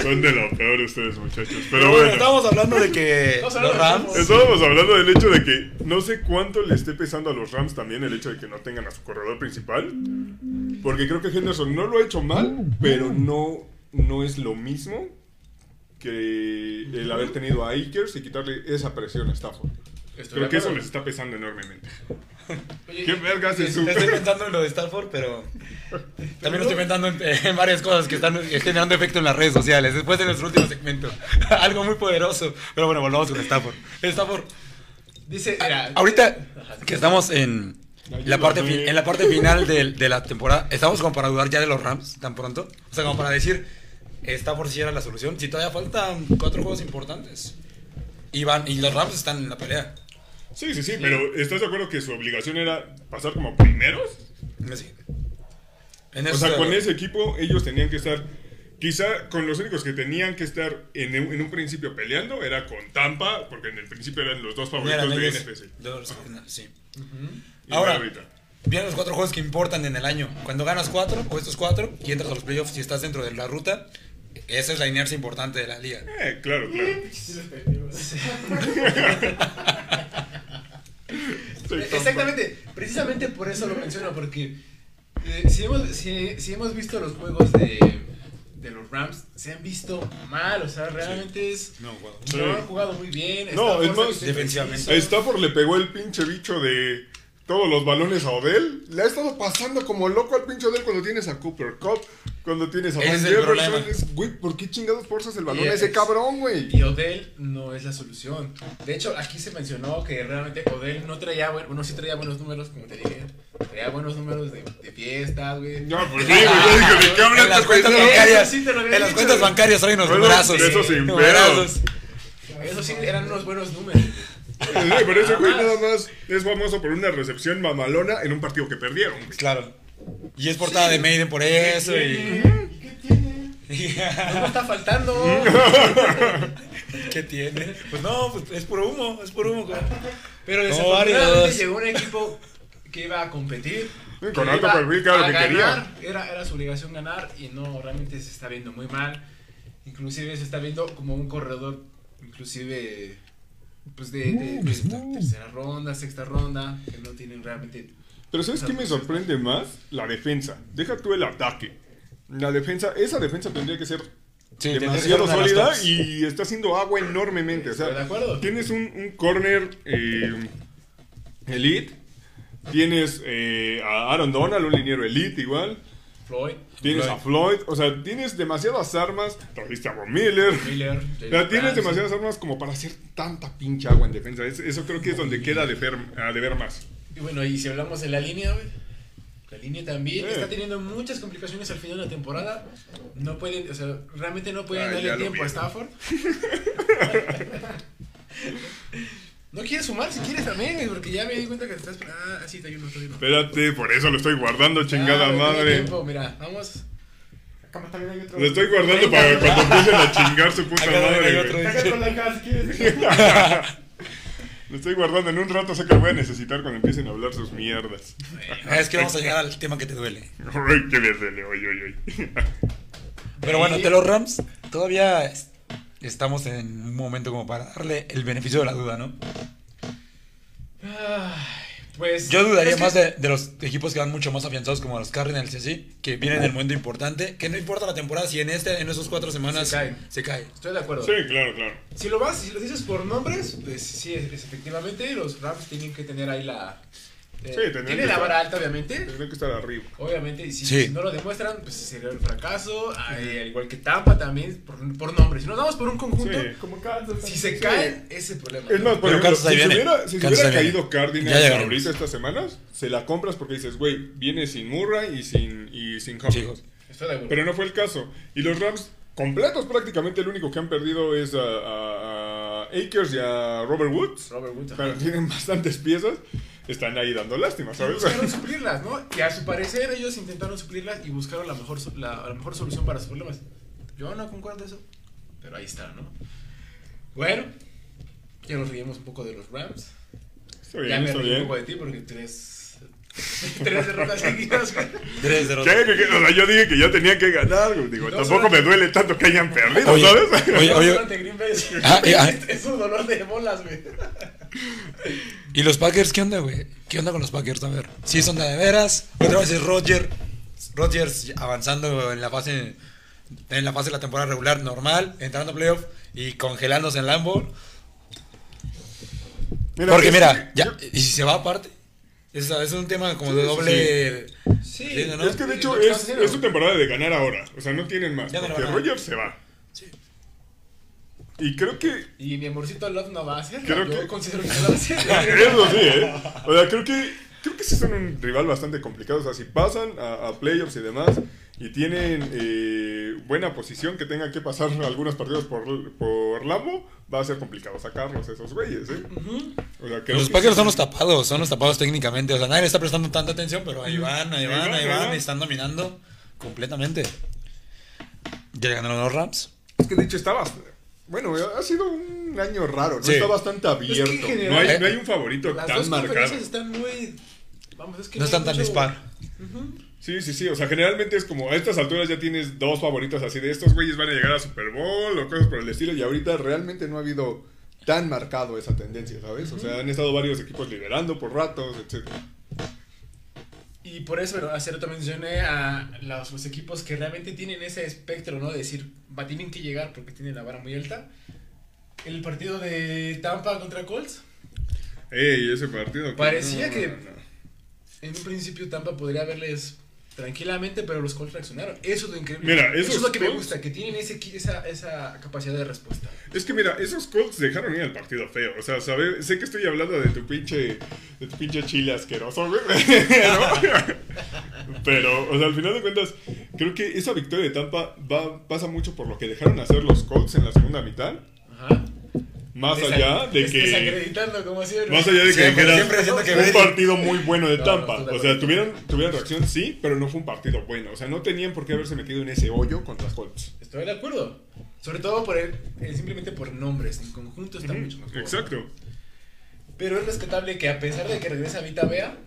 Son de lo peor ustedes, muchachos. Pero bueno, bueno. estábamos hablando de que los Rams. Estábamos hablando del hecho de que no sé cuánto le esté pesando a los Rams también el hecho de que no tengan a su corredor principal. Porque creo que Henderson no lo ha hecho mal, pero no, no es lo mismo que el haber tenido a Akers y quitarle esa presión a Stafford. Estoy Creo que eso les está pesando enormemente. Oye, ¿Qué vergas es su... Estoy pensando en lo de Stanford, pero también estoy pensando en, en varias cosas que están generando efecto en las redes sociales. Después de nuestro último segmento, algo muy poderoso. Pero bueno, volvamos con Stanford. Stanford, Dice, mira, ahorita que estamos en la parte, en la parte final de, de la temporada, ¿estamos como para dudar ya de los Rams tan pronto? O sea, como para decir, Stanford sí era la solución. Si todavía faltan cuatro juegos importantes. Y, van, y los Rams están en la pelea. Sí, sí, sí, pero ¿estás de acuerdo que su obligación era pasar como primeros? Sí. En O sea, con ese equipo ellos tenían que estar, quizá con los únicos que tenían que estar en, un- en un principio peleando era con Tampa, porque en el principio eran los dos favoritos Eran de ellos NFC. dos, sí. Y Ahora, ahorita. Vienen los cuatro juegos que importan en el año. Cuando ganas cuatro, o estos cuatro, y entras a los playoffs y estás dentro de la ruta, esa es la inercia importante de la liga. Eh, claro, claro. Exactamente, precisamente por eso lo menciono, porque eh, si, hemos, si, si hemos visto los juegos de, de los Rams, se han visto mal, o sea, realmente es... No. Sí. No han jugado muy bien. No, es más, defensivamente. Stafford le pegó el pinche bicho de todos los balones a Odell. Le ha estado pasando como loco al pinche Odell cuando tienes a Cooper Cup, cuando tienes a Ese Van Jefferson. problema. Es, Güey, ¿por qué chingados forzas el balón a ese es- cabrón, güey? Y Odell no es la solución. De hecho, aquí se mencionó que realmente Odell no traía, buen- bueno, sí traía buenos números, como te dije. Traía buenos números de, de fiestas, güey. No, pues sí, güey, yo dije, ¿de qué hablas, En las cuentas No, bancarias, sí te lo había en las cuentas bancarias unos Bueno, numerazos. eso sin. Eso sí, eran unos buenos números. Sí, pero ese güey nada más es famoso por una recepción mamalona en un partido que perdieron. güey. Claro. Y es portada de Maiden por eso. Y... ¿Y qué tiene? No está faltando. ¿Qué tiene? Pues no, pues es puro humo, es puro humo. güey. Pero desafortunadamente varios. llegó un equipo que iba a competir. Sí, con que alto iba perfil, claro, a que quería. ganar. Era, era su obligación ganar y no, realmente se está viendo muy mal. Inclusive se está viendo como un corredor, inclusive pues de, de- de tercera ronda, sexta ronda, que no tienen realmente... Pero ¿sabes qué me sorprende más? La defensa. Deja tú el ataque. La defensa, esa defensa tendría que ser Sí, tendría que demasiado sólida y está haciendo agua enormemente. O sea, Estoy de acuerdo. tienes un, un corner eh, elite, tienes eh, a Aaron Donald, un liniero elite igual, Floyd, tienes Floyd. a Floyd, o sea, tienes demasiadas armas, trajiste a Von Miller. Tienes demasiadas armas como para hacer tanta pinche agua en defensa. Es- eso creo que es donde queda de ver, de ver más. Y bueno, y si hablamos de la línea, güey. La línea también está teniendo muchas complicaciones al final de la temporada. No pueden, o sea, realmente no pueden darle tiempo a. Stafford. no quieres sumar si quieres también, güey, porque ya me di cuenta que te estás. Ah, sí, te ayudo, te ayudo. Espérate, por eso lo estoy guardando, chingada Ah, güey, madre. tiempo, mira, vamos. Acá también hay otro. Lo estoy guardando para cuando empiecen a chingar su puta Acá también hay madre. otro. güey. Acá con la casa, ¿quieres? Lo estoy guardando en un rato, sé que lo voy a necesitar cuando empiecen a hablar sus mierdas. Ah, Es que vamos a llegar al tema que te duele. Ay, qué verde, oy, oy, oy. Pero bueno, de los Rams, todavía es- estamos en un momento como para darle el beneficio de la duda, ¿no? Ay, Pues. Yo dudaría es que- más de, de los equipos que van mucho más afianzados como los Cardinals y así, que vienen en el momento importante, que no importa la temporada, si en este, en esos cuatro semanas Se caen. se cae. Estoy de acuerdo. Sí, claro, claro. Si lo vas, si lo dices por nombres, pues sí, es efectivamente, los Rams tienen que tener ahí la. Eh, Sí, tiene que la estar- vara alta, obviamente. Tendría que estar arriba. Obviamente, y si, Sí. si no lo demuestran, pues sería un fracaso. Ay, al igual que Tampa también, por, por nombres. Si nos vamos por un conjunto, Sí. Como Kansas. si se Sí. caen, ese es el problema. Es más, por Pero ejemplo, si se viene. hubiera, si se hubiera caído Cardinals ahorita estas semanas, se la compras porque dices, güey, viene sin Murray y sin, y sin Hopkins. Chicos. Estoy de acuerdo. Pero no fue el caso. Y los Rams, completos prácticamente, el único que han perdido es a, a- a Akers y a Robert Woods. Robert Woods. Pero tienen bastantes piezas. Están ahí dando lástima, Y ¿sabes? buscaron suplirlas, ¿no? Y a su parecer ellos intentaron suplirlas y buscaron la mejor, la, la mejor solución para sus problemas. Yo no concuerdo eso, pero ahí está, ¿no? Bueno, ya nos reímos un poco de los Rams. Está ya bien, me está reí un bien. poco de ti porque tres, tres derrotas seguidas. güey. 3-0. ¿Qué? ¿Qué? ¿Qué? O sea, yo dije que ya tenían que ganar. güey. Digo, No, tampoco me duele tanto que hayan perdido, Oye, ¿sabes? Oye, oye. Durante Green Bay. Ah, eh, ah. Es un dolor de bolas, güey. ¿Y los Packers qué onda, güey? ¿Qué onda con los Packers? A ver. Sí, son de veras. Otra vez es Roger. Rodgers avanzando en la fase en la fase de la temporada regular normal, entrando a playoff y congelándose en Lambo. Mira, Porque mira, ya, y si se va aparte, es, es un tema como de Sí, doble. Sí, Sí, ¿no? Es que de hecho es, es su temporada de ganar ahora. O sea, no tienen más. Ya no porque Rogers se va. Y creo que. Y mi amorcito Love no va a hacer. Creo Yo que- considero que no lo va a hacer. Eso sí, ¿eh? O sea, creo que. Creo que sí son un rival bastante complicado. O sea, si pasan a, a playoffs y demás y tienen eh, buena posición que tengan que pasar algunos partidos por, por Lambo, va a ser complicado sacarlos esos güeyes, ¿eh? O sea, creo Los Packers sí. son los tapados, son los tapados técnicamente. O sea, nadie le está prestando tanta atención, pero ahí van, ahí van, ahí van, y están dominando completamente. Ya ganaron los Rams. Es que de hecho estaba. Bueno, ha sido un año raro, ¿no? Sí. Está bastante abierto. general- no, hay, no hay un favorito Las tan dos marcado. están muy. Vamos, es que No hay están tan dispar. Sí, sí, sí. O sea, generalmente es como a estas alturas ya tienes dos favoritos así de estos güeyes van a llegar a Super Bowl o cosas por el estilo. Y ahorita realmente no ha habido tan marcado esa tendencia, ¿sabes? O sea, han estado varios equipos liderando por ratos, etc. Y por eso, bueno, hace rato mencioné a los, los equipos que realmente tienen ese espectro, ¿no? De decir, va, tienen que llegar porque tienen la vara muy alta. El partido de Tampa contra Colts. Ey, ese partido. Parecía que- no, no. En un principio Tampa podría haberles tranquilamente, pero los Colts reaccionaron. Eso es lo increíble. Mira, eso es lo que me gusta, que tienen ese, esa, esa capacidad de respuesta. Es que mira, esos Colts dejaron ir al partido feo. O sea, sabe, sé que estoy hablando de tu pinche, de tu pinche chile asqueroso, güey. Pero, o sea, al final de cuentas, creo que esa victoria de Tampa va, pasa mucho por lo que dejaron hacer los Colts en la segunda mitad. Ajá. Más allá de que. Desacreditando, como siempre. Más allá de que dijeras, que fue un partido muy bueno de No, Tampa. no, o sea, tuvieron, tuvieron reacción, sí, pero no fue un partido bueno. O sea, no tenían por qué haberse metido en ese hoyo contra Colts. Estoy de acuerdo. Sobre todo por el, simplemente por nombres. En conjunto está mucho mejor. Exacto. Pero es rescatable que a pesar de que regresa Vita Vea,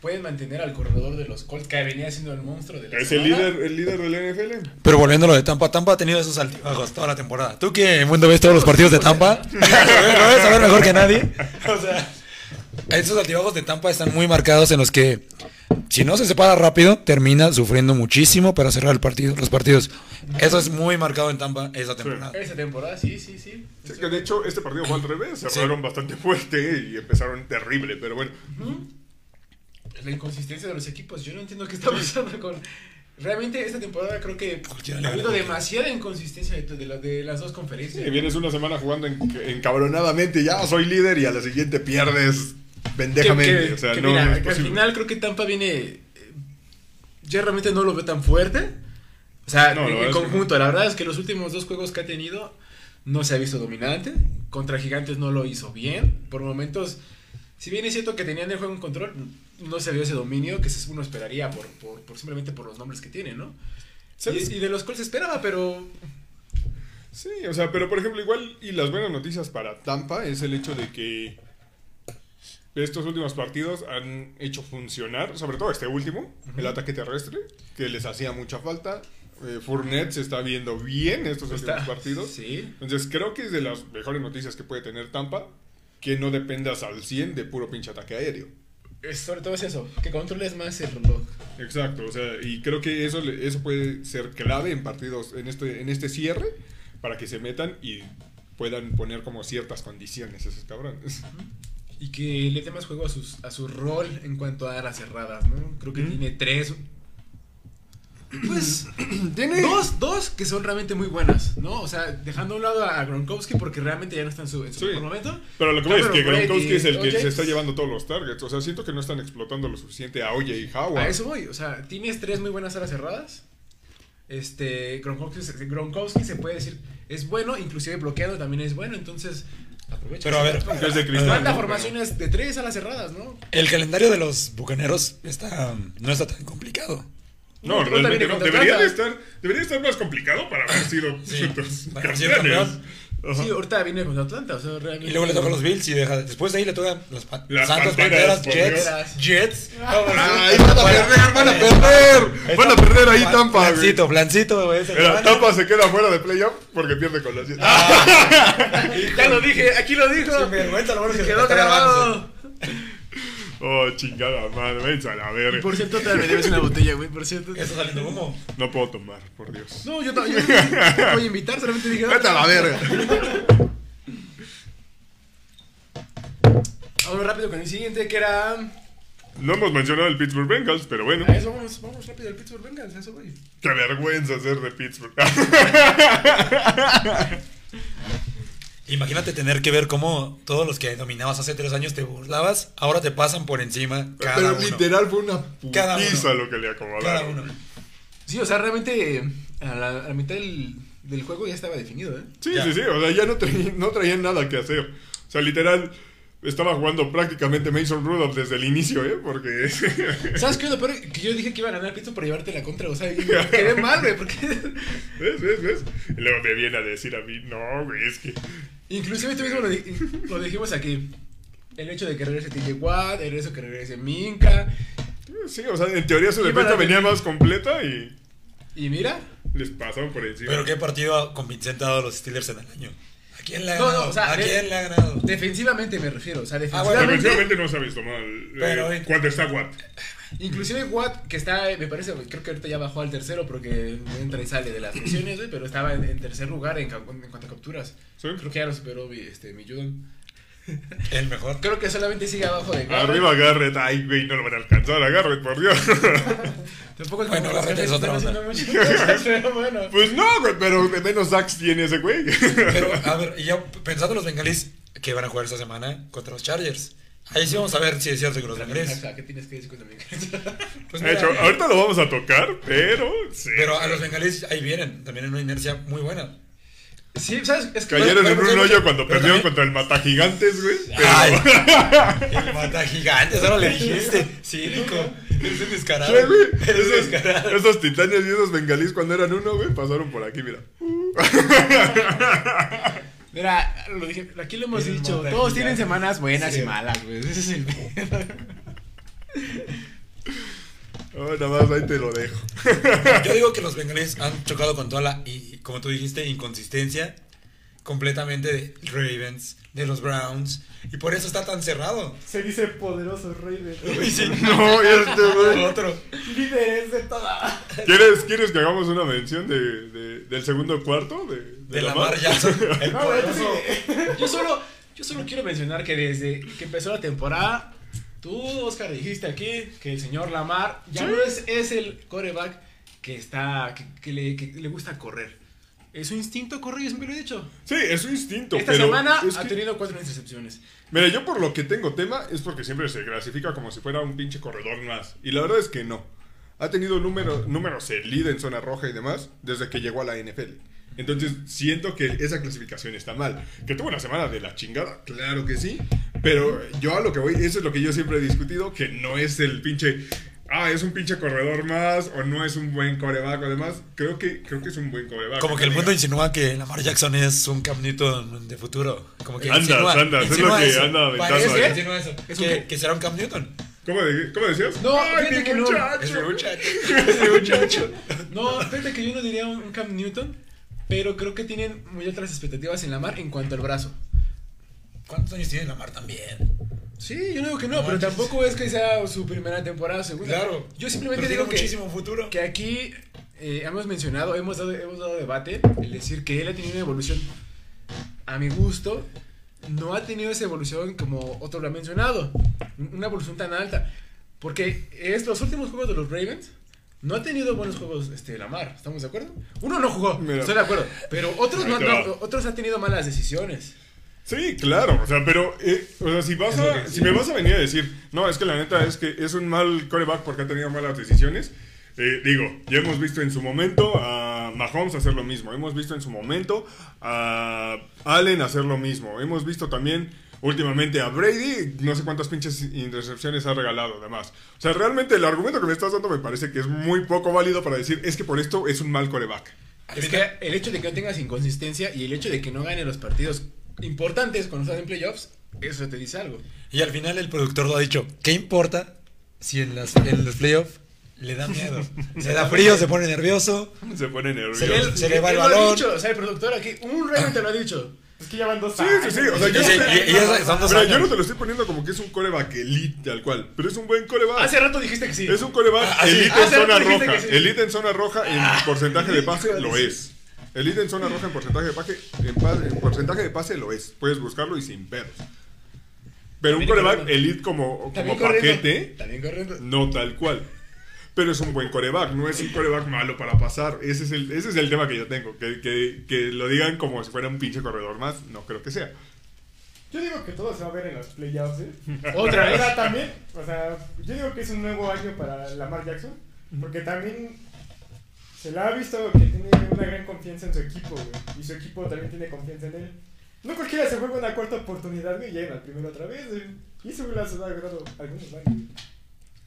pueden mantener al corredor de los Colts, que venía siendo el monstruo de la Es el líder, el líder del NFL. Pero volviendo a lo de Tampa, Tampa ha tenido esos altibajos toda la temporada. ¿Tú que mundo ves todos los partidos de Tampa? Lo debes saber mejor que nadie. O sea, esos altibajos de Tampa están muy marcados en los que si no se separa rápido, termina sufriendo muchísimo para cerrar el partido, los partidos. Eso es muy marcado en Tampa esa temporada. Esa temporada, sí, sí, sí. Es que de hecho este partido fue al revés, cerraron bastante fuerte y empezaron terrible, pero bueno. La inconsistencia de los equipos. Yo no entiendo qué está pasando con. Realmente esta temporada creo que ha habido gana. demasiada inconsistencia de, la- de las dos conferencias. Sí, vienes una semana jugando en- encabronadamente, ya soy líder y a la siguiente pierdes pendejamente. que- o sea, que no, mira, no es que al final creo que Tampa viene. eh, Yo realmente no lo veo tan fuerte. O sea, No, en, conjunto, la verdad es que los últimos dos juegos que ha tenido no se ha visto dominante. Contra Gigantes no lo hizo bien. Por momentos, si bien es cierto que tenían el juego en control, no se vio ese dominio que uno esperaría por, por, por simplemente por los nombres que tiene, ¿no? ¿Sabes? Y, y de los cuales se esperaba, pero Sí, o sea, pero por ejemplo, igual, y las buenas noticias para Tampa es el hecho de que estos últimos partidos han hecho funcionar, sobre todo este último, el ataque terrestre, que les hacía mucha falta. Eh, Fournette se está viendo bien estos está. últimos partidos. Sí. Entonces creo que es de las mejores noticias que puede tener Tampa, que no dependas al 100 de puro pinche ataque aéreo. Sobre todo es eso, que controles más el reloj. Exacto, o sea, y creo que eso, eso puede ser clave en partidos, en este, en este cierre, para que se metan y puedan poner como ciertas condiciones esos cabrones. Y que le dé más juego a, sus, a su rol en cuanto a las cerradas, ¿no? Creo que Mm. tiene tres. Pues Tiene dos, dos que son realmente muy buenas, ¿no? O sea, dejando a un lado a Gronkowski porque realmente ya no está en su, en su Sí. mejor momento. Pero lo que voy es que Gronkowski y es el que se está llevando todos los targets. O sea, siento que no están explotando lo suficiente a OJ y Howard. A eso voy, o sea, tienes tres muy buenas alas cerradas. Este, Gronkowski, se- Gronkowski se puede decir es bueno, inclusive bloqueando también es bueno, entonces aprovecha. Pero a ver, Es de cristal, Manda ¿no? formaciones de tres alas cerradas, ¿no? El calendario de los bucaneros está, no está tan complicado. No, No, realmente no. Debería de, estar, debería estar más complicado para haber sido Sí, los. Sí, ahorita viene contra Atlanta, o sea, realmente. Y luego le toca a los Bills y deja. Después de ahí le toca los pa- Las Santos, Panteras, Jets. Jets. Ay, van a perder, van a perder. Van a perder ahí Tampa, güey. Mira, semana. Tampa se queda fuera de playoff porque pierde con las siete. Ya lo dije, aquí lo dijo. Sin vergüenza, lo bueno es que Quedó está grabándose. grabado. Oh, chingada madre, váyanse a la Y verga. por cierto, te me debes una botella, güey, por cierto. Está saliendo humo. No puedo tomar, por Dios. No, yo también. Te voy a invitar, solamente dije. Vete a la verga. Vamos rápido con el siguiente, que era. No hemos mencionado el Pittsburgh Bengals, pero bueno. A eso vamos, vamos rápido al Pittsburgh Bengals, a eso voy. Qué vergüenza ser de Pittsburgh. Imagínate tener que ver cómo todos los que dominabas hace tres años te burlabas, ahora te pasan por encima cada Pero uno. literal fue una Cada putiza uno. lo que le Cada acomodaron. uno. Sí, o sea, realmente a la, a la mitad del, del juego ya estaba definido, ¿eh? Sí, Ya. sí, sí. O sea, ya no, traían, no traían nada que hacer. O sea, literal, estaba jugando prácticamente Mason Rudolph desde el inicio, ¿eh? Porque. ¿Sabes qué? es Lo peor que yo dije que iba a ganar Pittsburgh por llevarte la contra, o sea, y quedé mal, güey, porque. ¿Ves, ves, ves? Y luego me viene a decir a mí, no, güey, es que. Inclusive tú mismo lo, di- lo dijimos aquí. El hecho de que regrese TJ Watt, el hecho de que regrese Minka. Sí, o sea, en teoría su Y defensa venía más completa y Y mira. les pasaron por encima. Pero qué partido convincente ha dado los Steelers en el año. ¿A quién le ha No, ganado? no, o sea, ¿A quién le ha ganado? Defensivamente me refiero, o sea, Ah, bueno, defensivamente. Defensivamente no se ha visto mal. eh, Pero, eh, cuando está Watt. Inclusive Watt, que está, me parece, creo que ahorita ya bajó al tercero porque entra y sale de las lesiones, güey, pero estaba en, en tercer lugar en, cuanto a capturas. ¿Sí? Creo que ya lo superó mi, este, mi Judon. El mejor. Creo que solamente sigue abajo de Garrett. Arriba Garrett. Ay, güey, no lo van a alcanzar a Garrett, por Dios. Tampoco es Bueno, como que Garrett es otra están onda. haciendo muchas cosas, pero bueno. pues no, güey, pero de menos sacks tiene ese güey. Pero, a ver, y ya pensando en los bengalís que van a jugar esta semana contra los Chargers. Ahí sí vamos a ver si es cierto que los. Exacto, ¿Qué tienes que decir con Pues De mira, hecho, ahorita lo vamos a tocar, pero. Sí. pero a los bengalís ahí vienen, también en una inercia muy buena. Sí, ¿sabes? Es que. Cayeron en un hoyo cuando pero perdieron también- contra el Matagigantes, güey. Pero... Ay, el mata gigantes, ahora le dijiste. Cínico. Eres un descarado. Sí, güey. Eres un Esos, descarado. esos titanes y esos bengalís cuando eran uno, güey, pasaron por aquí, mira. Mira, lo dije, aquí lo hemos Es dicho. Todos tienen semanas buenas Sí. y malas, güey. Ese es el pedo. Oh, nada más ahí te lo dejo. Yo digo que los bengalíes han chocado con toda la, y como tú dijiste, inconsistencia completamente de Ravens, de los Browns, y por eso está tan cerrado. Se dice poderoso Raven. Uy, sí. No, este, güey. Otro. Líderes de toda. ¿Quieres, ¿Quieres que hagamos una mención de, de- del segundo cuarto? De, De Lamar Jackson. El No, poderoso. Yo solo, yo solo quiero mencionar que desde que empezó la temporada, tú, Oscar, dijiste aquí que el señor Lamar ya no es, es el coreback que está, que, que le, que le gusta correr. Es su instinto correr, yo siempre lo he dicho. Sí, es su instinto. Esta pero semana es ha que- tenido cuatro intercepciones. Mira, yo por lo que tengo tema es porque siempre se clasifica como si fuera un pinche corredor más. Y la verdad es que no. Ha tenido número, números elite en zona roja y demás desde que llegó a la NFL. Entonces siento que esa clasificación está mal. Que tuvo una semana de la chingada, claro que sí. Pero yo a lo que voy, eso es lo que yo siempre he discutido, que no es el pinche... Ah, es un pinche corredor más o no es un buen coreback o demás. Creo que, creo que es un buen coreback. Como que el mundo insinúa que Lamar Jackson es un Cam Newton de futuro. Como que Andas, insinúa, andas, es insinúa lo que eso. anda aventando eso. Es un Que, qué? que será un Cam Newton. ¿Cómo, de- cómo decías? No, Ay, fíjate que no. muchacho. Es mi muchacho. Es mi muchacho. No, fíjate que yo no diría un, un Cam Newton, pero creo que tienen muy otras expectativas en Lamar en cuanto al brazo. ¿Cuántos años tiene Lamar también? Sí, yo no digo que no, No pero manches. tampoco es que sea su primera temporada, segunda. Claro. Yo simplemente Pero digo tiene que, muchísimo futuro. que aquí eh, hemos mencionado, hemos dado, hemos dado debate, el decir que él ha tenido una evolución, a mi gusto, no ha tenido esa evolución como otro lo ha mencionado, una evolución tan alta, porque es los últimos juegos de los Ravens. No ha tenido buenos juegos este, Lamar, ¿estamos de acuerdo? Uno no jugó, Mira. estoy de acuerdo. Pero otros, no, no- otros han tenido malas decisiones. Sí, claro, o sea, pero, eh, o sea, si, vas a, que- si me vas a venir a decir, no, es que la neta es que es un mal coreback porque ha tenido malas decisiones, eh, digo, ya hemos visto en su momento a Mahomes hacer lo mismo, hemos visto en su momento a Allen hacer lo mismo, hemos visto también últimamente a Brady, no sé cuántas pinches intercepciones ha regalado, además. O sea, realmente el argumento que me estás dando me parece que es muy poco válido para decir, es que por esto es un mal coreback. Es que el hecho de que no tengas inconsistencia y el hecho de que no gane los partidos importantes cuando estás en playoffs, eso te dice algo. Y al final el productor lo ha dicho. ¿Qué importa si en, las, en los playoffs le da miedo? Se da frío, se pone nervioso. Se pone nervioso. Se le- se le va el balón. dicho, o sea, el productor aquí, un Raven te lo ha dicho. Es que ya van dos Sí, años. sí, sí, o sea, yo no yo te lo estoy poniendo como que es un coreback elite tal cual, pero es un buen coreback. Hace rato dijiste que sí. Es un coreback Ah, sí. elite Ah, en zona roja. sí. Elite en zona roja en porcentaje de pase lo sí. Es. Elite en zona roja en porcentaje de pase, en, pa- en porcentaje de pase lo es. Puedes buscarlo y sin pedos. Pero un También coreback corriendo. elite como, como paquete, También corriendo. no tal cual. Pero es un buen coreback, no es un coreback malo para pasar. Ese es el, ese es el tema que yo tengo. Que, que, que lo digan como si fuera un pinche corredor más, no creo que sea. Yo digo que todo se va a ver en los playoffs, ¿eh? Otra vez. También, o sea, yo digo que es un nuevo año para Lamar Jackson, porque también se le ha visto que tiene una gran confianza en su equipo, güey, y su equipo también tiene confianza en él. No cualquiera se juega una cuarta oportunidad, güey, y llega al primero otra vez, güey. Y eso le ha dado algunos años.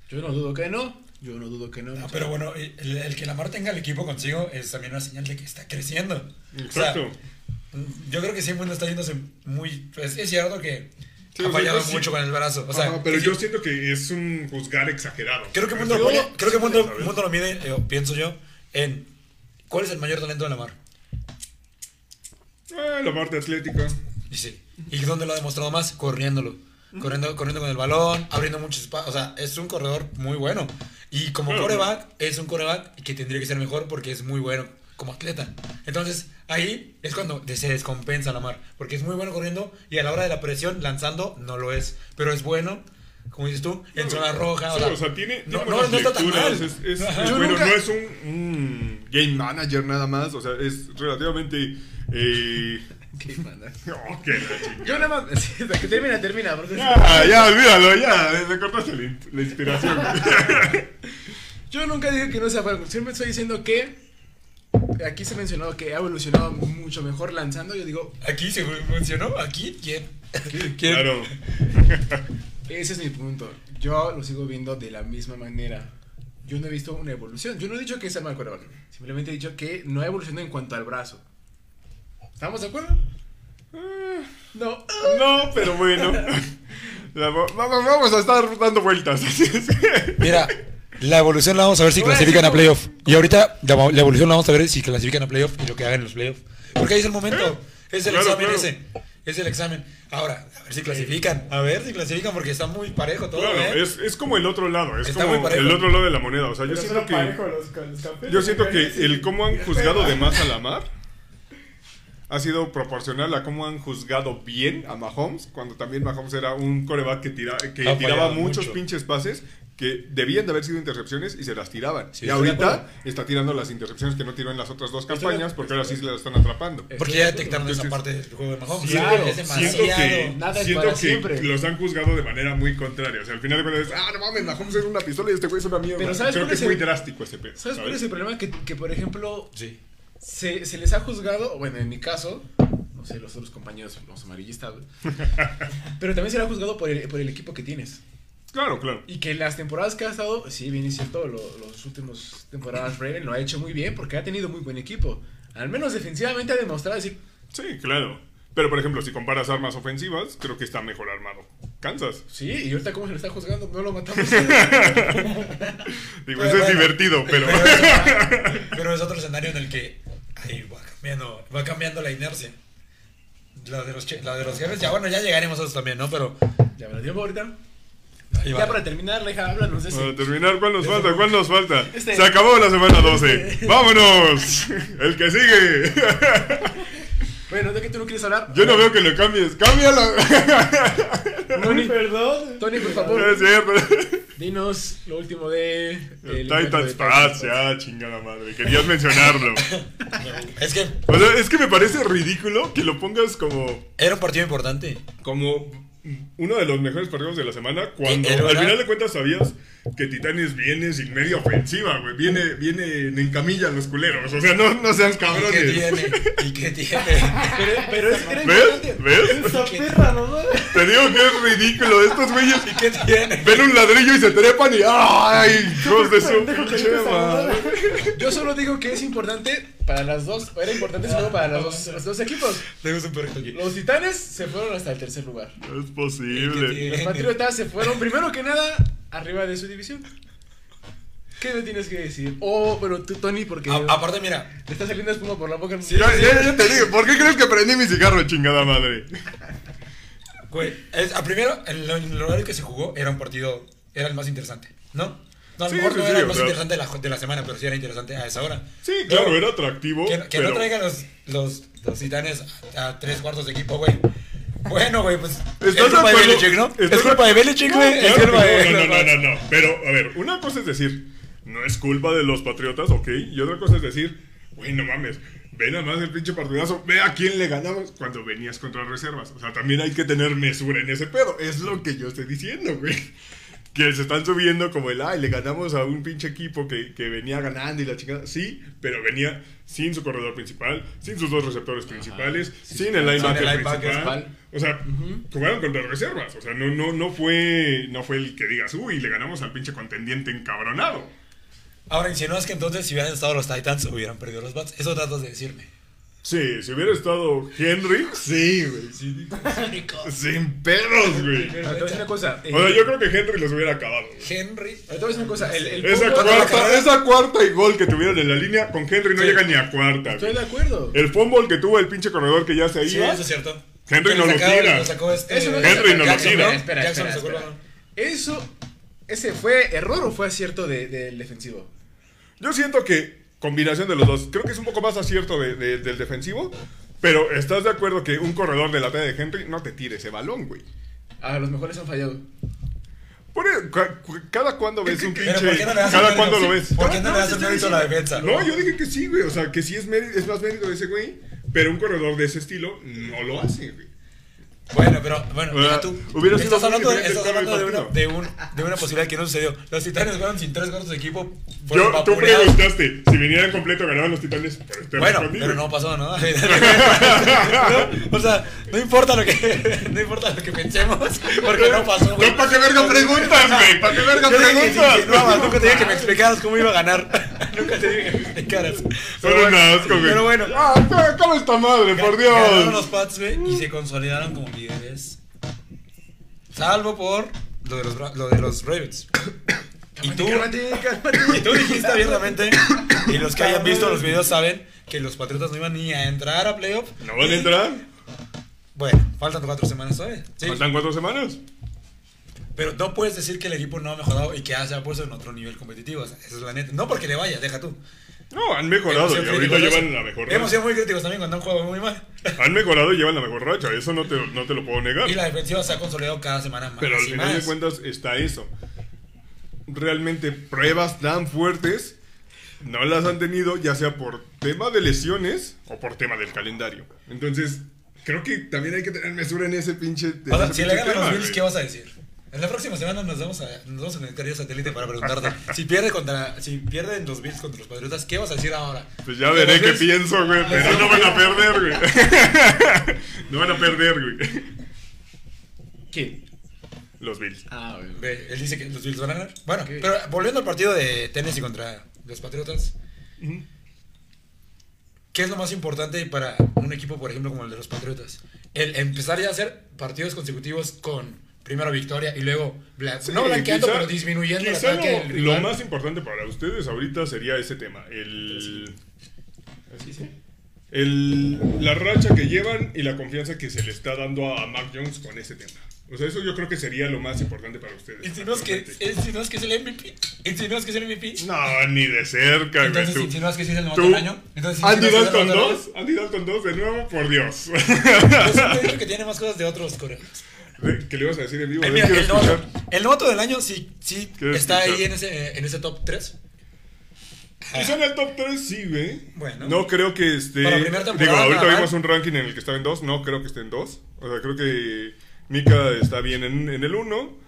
Yo no dudo que no. Yo no dudo que no. No, pero bueno, el, el que Lamar tenga el equipo consigo es también una señal de que está creciendo. O sea, Exacto. yo creo que sí, bueno, está yéndose muy. pues, es cierto que Sí, ha o sea, fallado yo sí- mucho con el brazo. O sea, Ajá, pero sí, yo siento que es un juzgar exagerado. creo que el mundo, Yo- lo pone- creo que mundo, mundo lo mide, eh, pienso yo, en cuál es el mayor talento de Lamar. Ah, la parte atlética. Y sí. ¿Y dónde lo ha demostrado más? Corriéndolo. Corriendo, corriendo con el balón, abriendo muchos espacios. O sea, es un corredor muy bueno. Y como Claro. coreback, es un coreback que tendría que ser mejor porque es muy bueno como atleta. Entonces, ahí es cuando se descompensa Lamar. Porque es muy bueno corriendo y a la hora de la presión, lanzando, no lo es. Pero es bueno, como dices tú, en zona roja. Sí, o sea, o sea, tiene, no- tiene no- está tan mal. Es, es- Ajá. es Yo bueno, nunca- no es un, un game manager nada más. O sea, es relativamente. Eh... ¿Qué manda? oh, qué. Yo nada más. sí, hasta que termina, termina. porque- Ya, ya, olvídalo, ya. Me cortaste la, in- la inspiración. Yo nunca dije que no sea bueno. Siempre estoy diciendo que. Aquí se mencionó que ha evolucionado mucho mejor lanzando. Yo digo, Aquí se mencionó. ¿Aquí? ¿Quién? ¿Quién? claro. Ese es mi punto. Yo lo sigo viendo de la misma manera. Yo no he visto una evolución. Yo no he dicho que sea mal coreback. Simplemente he dicho que no ha evolucionado en cuanto al brazo. ¿Estamos de acuerdo? No. No, pero bueno. Vamos, vamos a estar dando vueltas. Mira, la evolución la vamos a ver si clasifican a playoff. Y ahorita la, la evolución la vamos a ver si clasifican a playoff y lo que hagan en los playoffs. Porque ahí es el momento. Es el Claro, examen claro. ese. Es el examen. Ahora, a ver si clasifican. A ver si clasifican porque está muy parejo todo. Claro, ¿eh? es, es como el otro lado, es Está como muy parejo. el otro lado de la moneda. O sea, yo siento que. los, los. Yo siento que el cómo han juzgado de más a Lamar ha sido proporcional a cómo han juzgado bien a Mahomes, cuando también Mahomes era un coreback que, tira, que tiraba muchos mucho. pinches pases que debían de haber sido intercepciones y se las tiraban. Sí, y ahorita está tirando las intercepciones que no tiró en las otras dos Estoy campañas porque ahora sí se las están atrapando. Porque ya detectaron esa parte del juego de Mahomes. Claro, es Siento demasiado. que, Nada es siento para que siempre. los han juzgado de manera muy contraria. O sea, al final de cuentas, ah, no mames, Mahomes es una pistola y este güey es una mierda. Pero ¿sabes Creo que es es muy drástico ese pedo. ¿Sabes cuál es el problema? Que, que, por ejemplo, Sí. se, se les ha juzgado, bueno, en mi caso, no sé, los otros compañeros, los amarillistas, pero también se le ha juzgado por el, por el equipo que tienes. Claro, claro. Y que las temporadas que ha estado, sí, bien es cierto, lo- los últimos temporadas Raven lo ha hecho muy bien porque ha tenido muy buen equipo. Al menos defensivamente ha demostrado decir, Sí, claro. Pero, por ejemplo, si comparas armas ofensivas, creo que está mejor armado. Kansas. sí, y ahorita cómo se le está juzgando, no lo matamos. Digo, Pero eso es divertido, pero... Pero es, pero es otro escenario en el que ahí va cambiando, va cambiando la inercia. La de los, la de los jefes, ya bueno, ya llegaremos a eso también, ¿no? Pero Ya me lo tiempo ahorita. Ahí Ya va. para terminar, Leja, háblanos de ese. Para terminar, ¿cuál nos falta? ¿Cuál nos falta? Este. Se acabó la semana 12. ¡Vámonos! El que sigue. Bueno, ¿de qué tú no quieres hablar? Yo no veo que lo cambies. ¡Cámbiala! Tony, perdón. Tony, por No favor, es cierto. dinos lo último de. Titans de Titans. ya, chingada madre. Querías mencionarlo. Es que O sea, es que me parece ridículo que lo pongas como. era un partido importante. como uno de los mejores partidos de la semana cuando ¿Era al verdad? final de cuentas sabías que Titanes viene sin media ofensiva, güey. Viene, viene en camilla los culeros. O sea, no, no sean ¿Y qué cabrones. tiene? ¿Y qué tiene? Pero, pero es, era ¿Ves? ¿Ves? Esa perra, mamá. Te digo que es ridículo. Estos güeyes ¿Y qué tiene? ven un ladrillo y se trepan y ¡ay! ¡Hijos de su que pinche! Yo solo digo que es importante para las dos. Era importante solo para los dos, los dos equipos. Tenemos un perrito aquí. Los titanes se fueron hasta el tercer lugar. No es ¿Y qué posible. Los patriotas se fueron primero que nada arriba de su división. ¿Qué me tienes que decir? Oh, pero tú, Tony, porque A- aparte, mira, te está saliendo espuma por la boca. Sí. Ya, ya, ya te digo, ¿por qué crees que prendí mi cigarro, chingada madre? güey, es- a primero, el, el horario que se jugó era un partido, era el más interesante, ¿no? No, a lo Sí, mejor sí, no sí, era el o más sea- interesante de la, de la semana, pero sí era interesante a esa hora. Sí, claro, Pero era atractivo. Que, que pero... no traigan los, los, los titanes a, a tres cuartos de equipo, güey. Bueno, güey, pues. Es ¿Estás de culpa de acuerdo? Belichick, ¿no? ¿Estás Es culpa de Belichick, No, güey. Es culpa de. no, no, no, no, no. Pero, a ver, una cosa es decir, no es culpa de los patriotas, ok. Y otra cosa es decir, güey, no mames, ve nada más el pinche partidazo, ve a quién le ganamos cuando venías contra reservas. O sea, también hay que tener mesura en ese pedo. Es lo que yo estoy diciendo, güey. Que se están subiendo como el, ay, le ganamos a un pinche equipo que, que venía ganando y la chingada. Sí, pero venía sin su corredor principal, sin sus dos receptores principales, sin el linebacker, Sin el linebacker principal. O sea, jugaron contra reservas. O sea, no, no, no, fue, no fue el que digas, uy, le ganamos al pinche contendiente encabronado. Ahora insinúas que entonces si hubieran estado los Titans hubieran perdido los Bats. Eso tratas de decirme. Sí, si hubiera estado Henry, sí, güey. sí. Sin pedos, güey. Te voy a decir una cosa. eh, O sea, yo creo que Henry los hubiera acabado. güey. Henry. te voy a decir una cosa. El, el Esa cuarta, esa cuarta y gol que tuvieron en la línea, con Henry no Sí. llega ni a cuarta. Estoy güey. de acuerdo. El fútbol que tuvo el pinche corredor que ya se Sí, iba. eso es cierto. Henry Que no lo tira. este- Henry no lo tira. Eso. ¿Ese fue error o fue acierto de- del defensivo? Yo siento que combinación de los dos. Creo que es un poco más acierto de- de- del defensivo. Pero ¿estás de acuerdo que un corredor de la talla de Henry no te tire ese balón, güey? Ah, los mejores han fallado. Cada cuando ves un Pero ¿por pinche. no Cada el cuando lo mérito? ves. ¿Por qué no, No, le das el mérito a la defensa? No, yo dije que sí, güey. O sea, que sí es, mérito- es más mérito de ese güey. Pero un corredor de ese estilo no lo hace. Bueno, pero bueno, mira tú. hubiera sido estás hablando, de, diferente estás el hablando de, una, de, un, de una posibilidad que no sucedió. Los Titanes fueron sin tres cuartos de equipo. Yo, tú preguntaste si vinieran completo ganaban los titanes. Pero Bueno, pero no pasó, ¿no? No, O sea, no importa lo que no importa lo que pensemos, porque no pasó. güey. No, ¿para qué verga preguntas, güey? ¿Para qué verga que preguntas? insinuabas, nunca te dije que me explicaras cómo iba a ganar. nunca te dije que me explicaras. Pero bueno, asco, güey. Pero bueno, Ah, acaba esta madre, por Ganaron los Dios. Pats, güey, y se consolidaron como líderes. Salvo por lo de los, Bra- lo de los Ravens. Y tú, y dijiste abiertamente, y los que hayan visto los videos saben que los Patriotas no iban ni a entrar a playoff. ¿No van a entrar? Bueno, faltan cuatro semanas todavía. Sí, ¿Faltan cuatro semanas? pero no puedes decir que el equipo no ha mejorado y que ya se ha puesto en otro nivel competitivo. o sea, esa es la neta. No porque le vaya, deja tú. No, han mejorado Hemos y ahorita llevan la mejor Hemos racha. sido muy críticos también cuando han jugado muy mal. Han mejorado y llevan la mejor racha. Eso no te, no te lo puedo negar. Y la defensiva se ha consolidado cada semana más. Pero al final de cuentas está eso. Realmente pruebas tan fuertes no las han tenido ya sea por tema de lesiones o por tema del calendario. Entonces, creo que también hay que tener mesura en ese pinche, en O sea, ese si pinche le ganan los Bills. ¿qué vas a decir? En la próxima semana nos vamos a, nos vamos a conectar yo satélite para preguntarte. si pierde contra, si pierden los Bills contra los Patriotas, ¿qué vas a decir ahora? Pues ya veré qué pienso, güey. Pero no van a perder, güey. no van a perder, güey. ¿Quién? Los Bills. Ah, güey. Ve, Él dice que los Bills van a ganar. Bueno, pero volviendo al partido de Tennessee contra los Patriotas, ¿qué es lo más importante para un equipo, por ejemplo, como el de los Patriotas? El empezar ya a hacer partidos consecutivos con primera victoria y luego bla- Sí, no blanqueando, quizá- pero disminuyendo el ataque del lo, rival. lo más importante para ustedes ahorita sería ese tema. El, el- la racha que llevan y la confianza que se le está dando a Mac Jones con ese tema. O sea, eso yo creo que sería lo más importante para ustedes. Insinúas que, que es el MVP. Que es el MVP. No, ni de cerca, güey. Entonces, tú. insinúas que sí es el novato Tú, del año. Entonces, Andy novato del 2, Andy Dalton 2 de nuevo, por Dios. año. Yo siempre he dicho que tiene más cosas de otros coreanos. ¿Qué le ibas a decir en vivo? Mira, el, novato, escuchar. el novato del año sí, sí está escuchar. ahí en ese, en ese top 3. Quizá en el top 3 sí, güey. Bueno. No creo que esté. Digo, ahorita vimos un ranking en el que estaba en 2. No creo que esté en 2. O sea, creo que Mika está bien en, en el 1.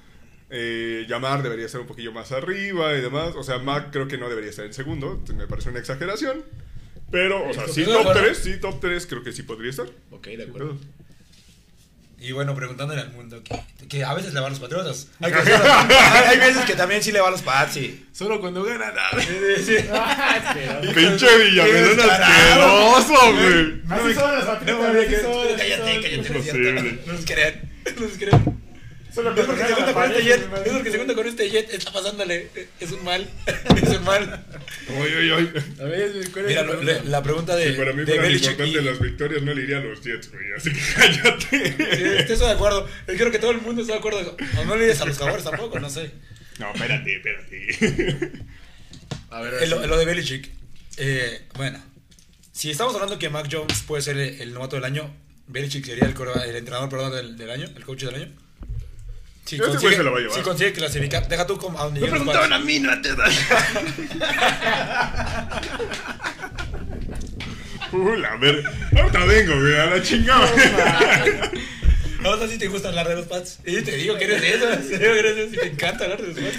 Eh, Yamar debería estar un poquillo más arriba y demás. O sea, Mac creo que no debería estar en segundo. Me parece una exageración. Pero, o sea, sí, top acuerdo. 3. Sí, top 3 creo que sí podría estar. Ok, de acuerdo. Y bueno, preguntándole al mundo que, que a veces le va a los patriotas. Hay, que hay veces que también sí le va a los pats y. Solo cuando gana nada. Ah, pero- Pinche Villamelón asqueroso, güey. Así son No, patriotas, cállate, cállate, no es crean. No nos crean. Solo Es porque se junta con este la jet. Es porque se junta con este jet. Está pasándole. Es un mal. Es un mal. Oy, oy, oy. A ver, ¿cuál es Mira, la lo- pregunta? le- la pregunta de, Si para mí de fueran importantes y- las victorias, no le iría a los Jets, güey. Así que cállate. Sí, Estoy de acuerdo. Yo creo que todo el mundo está de acuerdo. O no le dices a los cabores tampoco, no sé. No, espérate, espérate. A ver, En lo, en lo de Belichick. eh, bueno, si estamos hablando que Mac Jones puede ser el, el novato del año, Belichick sería el, el entrenador perdón, del, del año, el coach del año. Si güey se la va a llevar. si consigue clasificar, deja tú como a donde Me preguntaban a mí, no a ti. Uh, la ver. Ahorita vengo, güey, a la chingada. No sé si te gusta hablar de los Pats. Y te digo que eres de eso. Te digo que eres de eso y te encanta hablar de los Pats.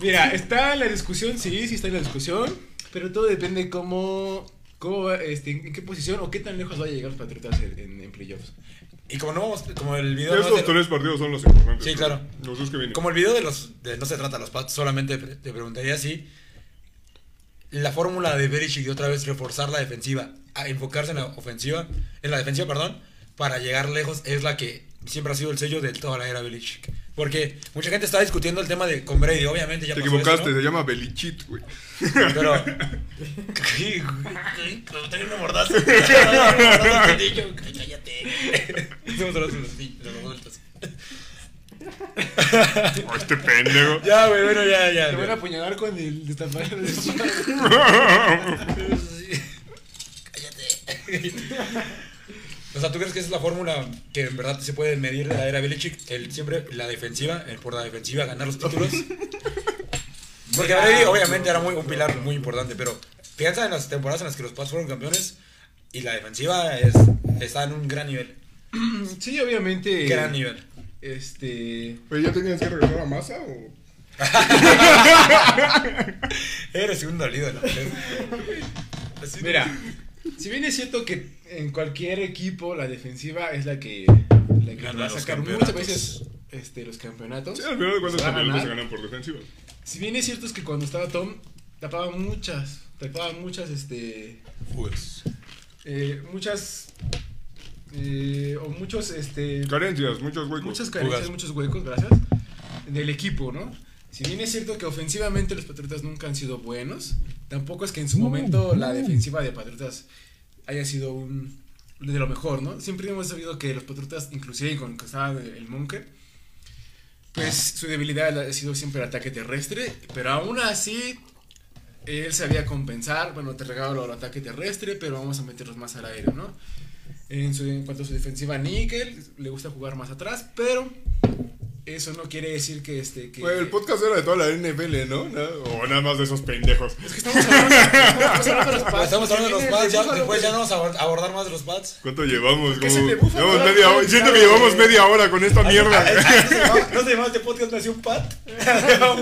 Mira, está en la discusión, sí, sí está en la discusión, pero todo depende cómo, cómo va, este, en qué posición o qué tan lejos vaya a llegar los Patriotas en, en- en playoffs. Y como no vamos, como el video. no es Estos de- tres partidos son los importantes. Sí, claro. Los dos que vienen. Como el video de los. de no se trata de los Pats, solamente te preguntaría si. La fórmula de Belichick de otra vez reforzar la defensiva, a enfocarse en la ofensiva, en la defensiva, perdón, para llegar lejos, es la que siempre ha sido el sello de toda la era Belichick. Porque mucha gente está discutiendo el tema de con Brady, obviamente ya Te pasó eso, equivocaste, ¿no? se llama Belichit, güey. Pero. Tengo una mordaza. Cállate. Somos los adultos. Oh, este pendejo. Ya, güey, bueno, ya, ya. Te van a apuñalar con el destapar de Cállate. O sea, ¿tú crees que esa es la fórmula que en verdad se puede medir de la era Belichick? El, siempre la defensiva, el por la defensiva ganar los títulos. Porque Brady obviamente era muy, un pilar muy importante, pero piensa en las temporadas en las que los Pats fueron campeones y la defensiva es, está en un gran nivel. Sí, obviamente. Gran nivel. Este. Oye, ¿ya tenías que regresar a masa o...? Eres un dolido, ¿no? Así- Mira, si bien es cierto que en cualquier equipo la defensiva es la que, la que Gana va a sacar muchas veces este, los campeonatos. Sí, al final de cuentas Se ganan por defensiva. Si bien es cierto es que cuando estaba Tom, tapaba muchas, tapaba muchas, este, Pues, eh, muchas, eh, o muchos, este, Carencias, muchos huecos. muchas carencias, Fugas. muchos huecos, gracias, del equipo, ¿no? Si bien es cierto que ofensivamente los Patriotas nunca han sido buenos, tampoco es que en su momento la defensiva de Patriotas haya sido un de lo mejor, ¿no? Siempre hemos sabido que los Patriotas, inclusive con que estaba el Monker, pues su debilidad ha sido siempre el ataque terrestre, pero aún así él sabía compensar, bueno, te regalo el ataque terrestre, pero vamos a meterlos más al aire, ¿no? En, su, en cuanto a su defensiva níquel, le gusta jugar más atrás, pero eso no quiere decir que este que Güey, el podcast era de toda la NFL, ¿no? O nada más de esos pendejos. es que estamos hablando, estamos hablando de los Pats, estamos hablando de los el ya, después ya no vamos a abor- abordar más de los Pats. ¿Cuánto llevamos? ¿Qué Como- llevamos media hora. Siento que llevamos media hora con esta mierda. No se llamaba este podcast, nació un Pat.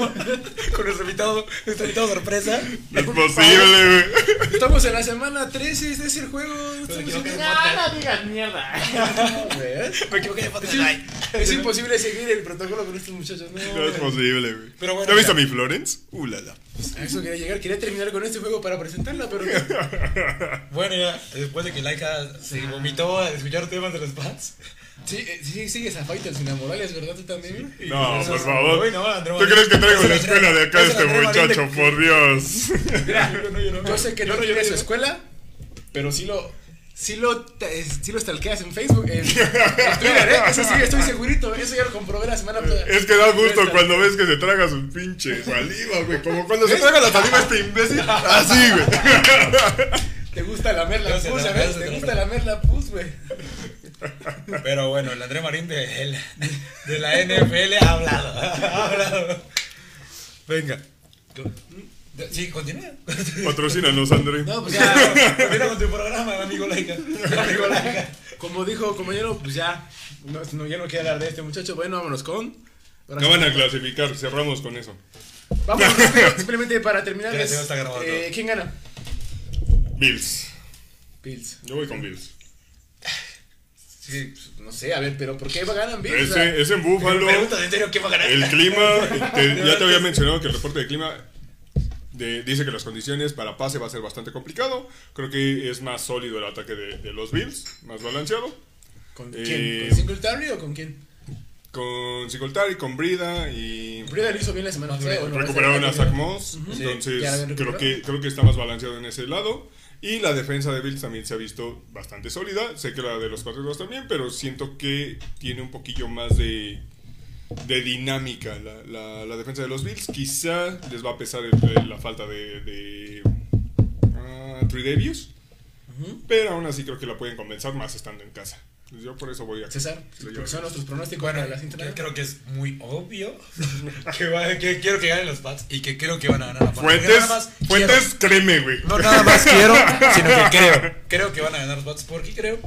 Con nuestro invitado, nuestro invitado sorpresa. Es posible, güey. Estamos en la semana 13, este es el juego. No, no digas mierda. Me equivoqué de podcast. Es imposible seguir el protocolo con estos muchachos. No, No es posible, güey. Pero bueno, ¿Ya viste a mi Florence? Uh, la, la. A eso quería llegar. Quería terminar con este juego para presentarla, pero. Bueno, ya, después de que Laika se vomitó al escuchar temas de los Pats. Sí, eh, sí, sigues a Faitas sin Morales, ¿verdad? ¿Tú también? No, Eso por favor. No, André ¿Tú crees que traigo la es escuela de acá de este de- muchacho? Por Dios. Mira, Yo no, yo no. yo sé que no Yo no, yo tiene no, su no. escuela, pero sí lo. Sí lo, sí lo stalkeas en Facebook, en, en Twitter, ¿eh? Eso sí, estoy segurito. Eso ya lo comprobé la semana pasada. Es que da gusto cuando ves que se traga su pinche saliva, güey. Como cuando se traga la saliva este imbécil. Así, güey. Te gusta la merla pus, ¿sabes? Te gusta la merla pus, güey. Pero bueno, el André Marín de, el- de la NFL ha hablado. Ha hablado. Venga. Sí, continúa. Patrocínanos, André. No, pues ya. Continúa con tu programa, amigo Laika. Amigo Laika. Como dijo compañero, pues ya. No, no, ya no quiero hablar de este muchacho. Bueno, vámonos con. ahora No van a clasificar, cerramos con eso. Rápido, simplemente para terminar. Ya es, se está grabando. eh, ¿Quién gana? Bills. Bills. Yo voy con Bills. Sí, pues, no sé, a ver, pero ¿por qué ganan Bills? O sea, Ese, es en Búfalo. Pregunta en serio, ¿quién va a ganar? El clima, te- ya te había mencionado que el reporte de clima de- dice que las condiciones para pase va a ser bastante complicado. Creo que es más sólido el ataque de, de los Bills, más balanceado. ¿Con eh, quién? ¿Con Singletary o con quién? Con Singletary, con Brida y Brida lo hizo bien la semana pasada. ¿o no? recuperaron a Zach Moss. Entonces creo que, creo que está más balanceado en ese lado. Y la defensa de Bills también se ha visto bastante sólida. Sé que la de los Patriots también, pero siento que tiene un poquillo más de, de dinámica la, la- la defensa de los Bills. Quizá les va a pesar el- la falta de, de ah, Trey Davis, Ujú. pero aún así creo que la pueden compensar más estando en casa. Pues Yo por eso voy a... César, porque son nuestros pronósticos Bueno, para la cinta que- creo que es muy obvio que, va- que quiero que ganen los Pats y que creo que van a ganar la Pats. Fuentes, Porque nada más fuentes, créeme, güey. no nada más quiero, sino que creo. Creo que van a ganar los Pats. ¿Por qué creo?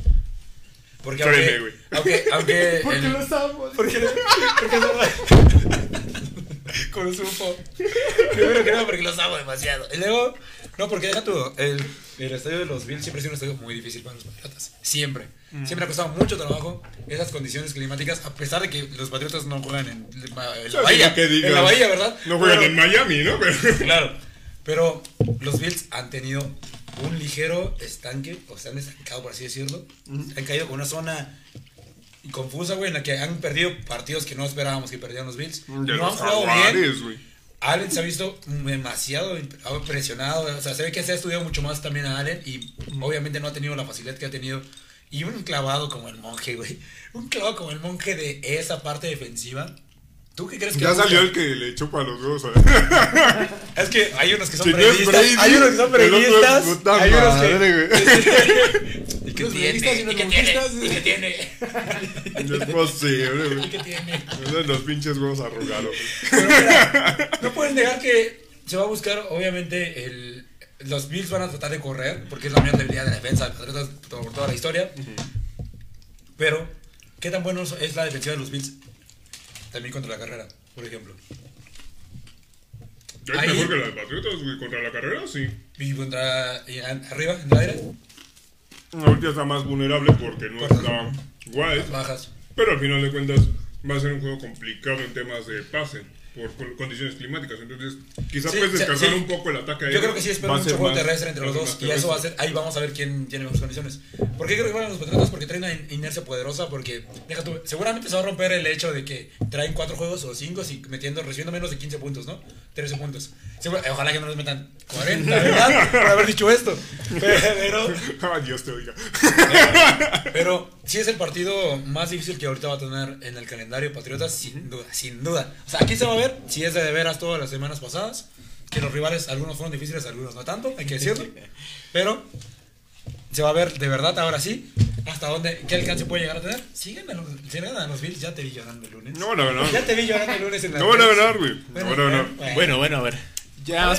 Porque Créeme, aunque, güey. aunque, aunque Porque el- los amo. porque, porque no- como supo. Primero que nada porque los amo demasiado. Y luego, no, porque deja tú, el, el estadio de los Bills siempre ha sido un estadio muy difícil para los Patriotas. Siempre. Siempre ha costado mucho trabajo esas condiciones climáticas, a pesar de que los Patriotas no juegan en, en la bahía. en la bahía, ¿verdad? No juegan Pero- en Miami, ¿no? Pero- Claro. Pero los Bills han tenido un ligero estanque, o se han estancado, por así decirlo. Han caído con una zona confusa, güey, en la que han perdido partidos que no esperábamos que perdieran los Bills. De no han jugado bien. Allen se ha visto demasiado presionado. O sea, se ve que se ha estudiado mucho más también a Allen y obviamente no ha tenido la facilidad que ha tenido. Y un clavado como el monje, güey. Un clavado como el monje de esa parte defensiva. ¿Tú qué crees que Ya salió el que le chupa los huevos. ¿eh? Es que hay unos que son periodistas. Brady, hay unos que son periodistas. puta Hay unos madre, que. ¿Y qué Los tiene? periodistas y los ¿Y qué tiene? conquistas. ¿Y qué tiene? No es posible, ¿Y güey. qué tiene? Esos Los pinches huevos arrugados. Pero mira, no pueden negar que se va a buscar, obviamente, el, los Bills van a tratar de correr, porque es la mayor debilidad de la defensa de por toda la historia. Pero, ¿qué tan bueno es la defensiva de los Bills también contra la carrera, por ejemplo? ¿Es Ahí- mejor que la de Patriotas, güey? ¿Contra la carrera? Sí. Y contra y an- arriba, en el aire, Ahorita está más vulnerable porque no Correcto. está las bajas. Pero al final de cuentas va a ser un juego complicado en temas de pase. Por con- condiciones climáticas. Entonces, quizás Sí, puedes descansar sí. un poco el ataque Yo creo que sí espero Va mucho juego más- terrestre entre los dos y eso va a ser, ahí vamos a ver quién tiene mejores condiciones. ¿Por qué creo que van los Patriotas? Porque traen una in- inercia poderosa, porque deja tú, seguramente se va a romper el hecho de que traen cuatro juegos o cinco y metiendo, recibiendo menos de 15 puntos, ¿no? 13 puntos. Seguro- ojalá que no nos metan 40, ¿verdad? Por haber dicho esto. Pero, Dios te oiga. pero sí es el partido más difícil que ahorita va a tener en el calendario Patriotas, sin duda, sin duda. O sea, aquí se va a ver si es de de veras todas las semanas pasadas, que los rivales, algunos fueron difíciles, algunos no tanto, hay que decirlo. Pero se va a ver de verdad ahora sí hasta dónde, qué alcance puede llegar a tener. Los, si ganan los Bills, ya te vi llorando el lunes. No van a ganar. Ya te vi llorando el lunes en la No van a ganar, güey. No van a ganar. Bueno, bueno, a ver. Ya.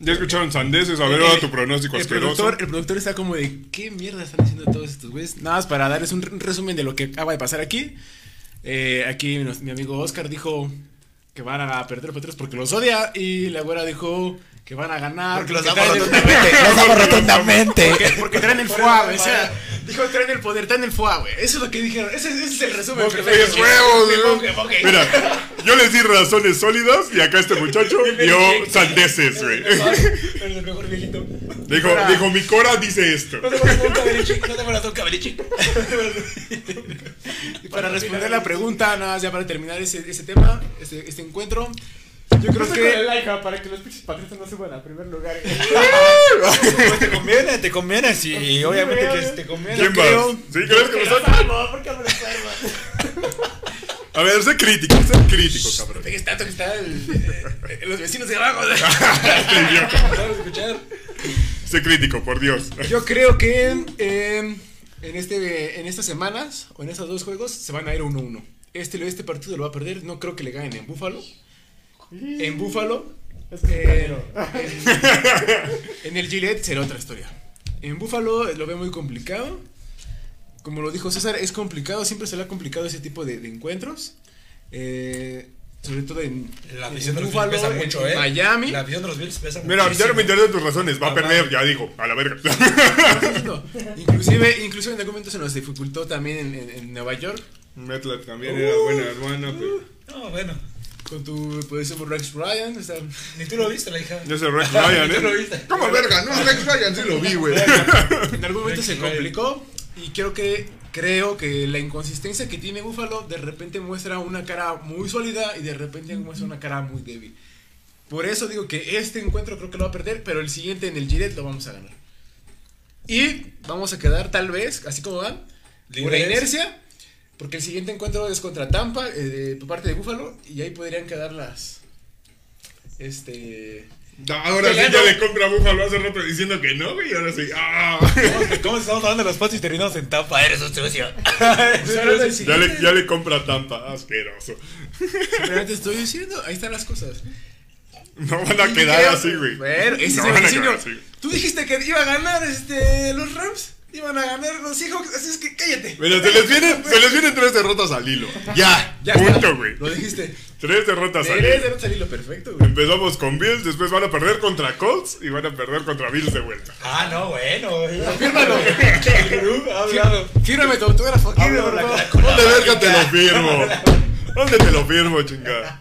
Ya escucharon sandeces. A ver ahora tu pronóstico el asqueroso. productor, el productor está como de ¿qué mierda están diciendo todos estos güeyes? Nada más para darles un re- resumen de lo que acaba de pasar aquí. Eh, aquí mi, mi amigo Oscar dijo que van a perder los Patriotas porque los odia. Y la güera dijo que van a ganar Porque los amo el- rotundamente. Los amo rotundamente. porque, porque traen el FUA, güey. O sea, dijo traen el poder, traen el FUA, güey. Eso es lo que dijeron. Ese, ese es el resumen. Porque perfecto. es huevos. Mira, yo les di razones sólidas y acá este muchacho dio sandeces, güey. Eres el mejor viejito. Dijo, dijo, mi Cora dice esto. No te pones un cabelichic, no te pones un cabelichic. Y para responder la pregunta, nada más ya para terminar ese, ese tema, este, este encuentro, Yo creo que- el Laika para que los pinches patriotas no suban al primer lugar. Pues te conviene, te conviene, sí, obviamente que te conviene. ¿Quién creo. ¿Sí crees que me ¿por qué me amo? A ver, sé crítico, sé crítico, cabrón. Es tanto que está el- eh, los vecinos de abajo. Este idiota. ¿Sabes escuchar? Sé crítico, por Dios. Yo creo que eh, en, este, en estas semanas o en estos dos juegos se van a ir 1-1. Este, este partido lo va a perder. No creo que le ganen en Búfalo. En Búfalo. Es que eh, pero- en, en el Gillette será otra historia. En Búfalo lo veo muy complicado. Como lo dijo César, es complicado. Siempre será complicado ese tipo de, de encuentros. Eh, sobre todo en, La en visión de los Buffalo, Bills pesa en- mucho, en ¿eh? Miami. La visión de los Bills pesa Mira, ya muchísimo. no me interesan tus razones. Va a Ah, perder, ya digo, a la verga. No, inclusive, inclusive en algún momento se nos dificultó también en, en- en Nueva York Metlat también era buena hermana, pero. No, bueno. Con tu posición por Rex Ryan. o sea, Ni tú lo viste, la hija. Yo sé Rex Ryan, ¿Tú lo ¿eh? viste? ¿Cómo verga? No, Rex Ryan sí lo vi, güey. en algún momento Rex se Ryan. complicó y creo que creo que la inconsistencia que tiene Buffalo de repente muestra una cara muy sólida y de repente muestra una cara muy débil. Por eso digo que este encuentro creo que lo va a perder, pero el siguiente en el Gillette lo vamos a ganar. Y vamos a quedar tal vez, así como van, por la inercia, porque el siguiente encuentro es contra Tampa, eh, de, por parte de Buffalo, y ahí podrían quedar las... Este... Ahora sí ya le compra a Búfalo hace rato diciendo que no, güey. y Ahora sí. ¡Ah! ¿Cómo, cómo estamos hablando de los patos y terminamos en tapa? Eres sucio. Pues Ya le, ya le compra a Tampa. Asqueroso. Pero te estoy diciendo, ahí están las cosas. No van a quedar así, güey. Bueno, ese No es el van a diseño. quedar así. Tú dijiste que iba a ganar este, los Rams. Iban a ganar los Seahawks, así es que cállate. Mira, se les vienen, se les vienen tres derrotas al hilo. Ya, Ya punto, güey. Lo dijiste. Tres derrotas al hilo. de salirlo perfecto, güey. Empezamos con Bills, después van a perder contra Colts y van a perder contra Bills de vuelta. Ah, no, bueno. Fírmalo. Fírmame tu autógrafo aquí, cara- ¿Dónde verga te lo firmo? ¿Dónde te lo firmo, chingada?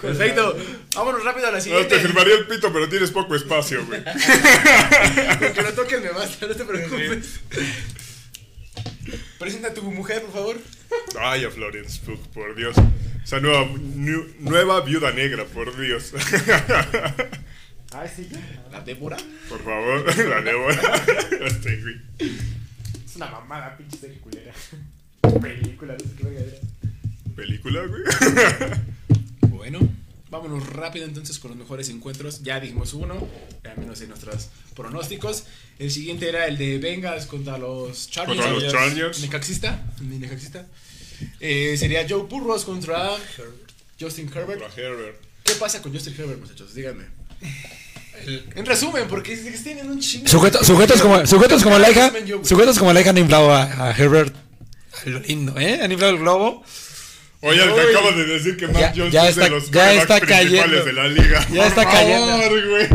Perfecto. Vámonos rápido a la No, siguiente. te firmaría el pito, pero tienes poco espacio, güey. Que lo toques me basta, no te preocupes. Presenta a tu mujer, por favor. Ay, a Florence Pugh, por Dios. Esa nueva, nu- nueva viuda negra, por Dios. Ay, sí. La Débora. Por favor, la Débora. Este. Es una mamada, pinche serie culera. Película, no sé qué verga. ¿Película, güey? Bueno, vámonos rápido entonces con los mejores encuentros. Ya dijimos uno, al menos en nuestros pronósticos. El siguiente era el de Bengals contra los Chargers. Contra los Chargers. Necaxista. mi Necaxista. Eh, sería Joe Burrows contra Justin Herbert. La Herbert. ¿Qué pasa con Justin Herbert, muchachos? Díganme. En resumen, porque tienen un chingo. Sujeto- sujetos como, sujetos como la hija, sujetos como la hija han inflado a, a Herbert. Lo lindo, ¿eh? Han inflado el globo. Oye, te Uy. acabas de decir que Mac Jones es de los ya está cayendo. de la liga. Ya está Por cayendo. favor, güey.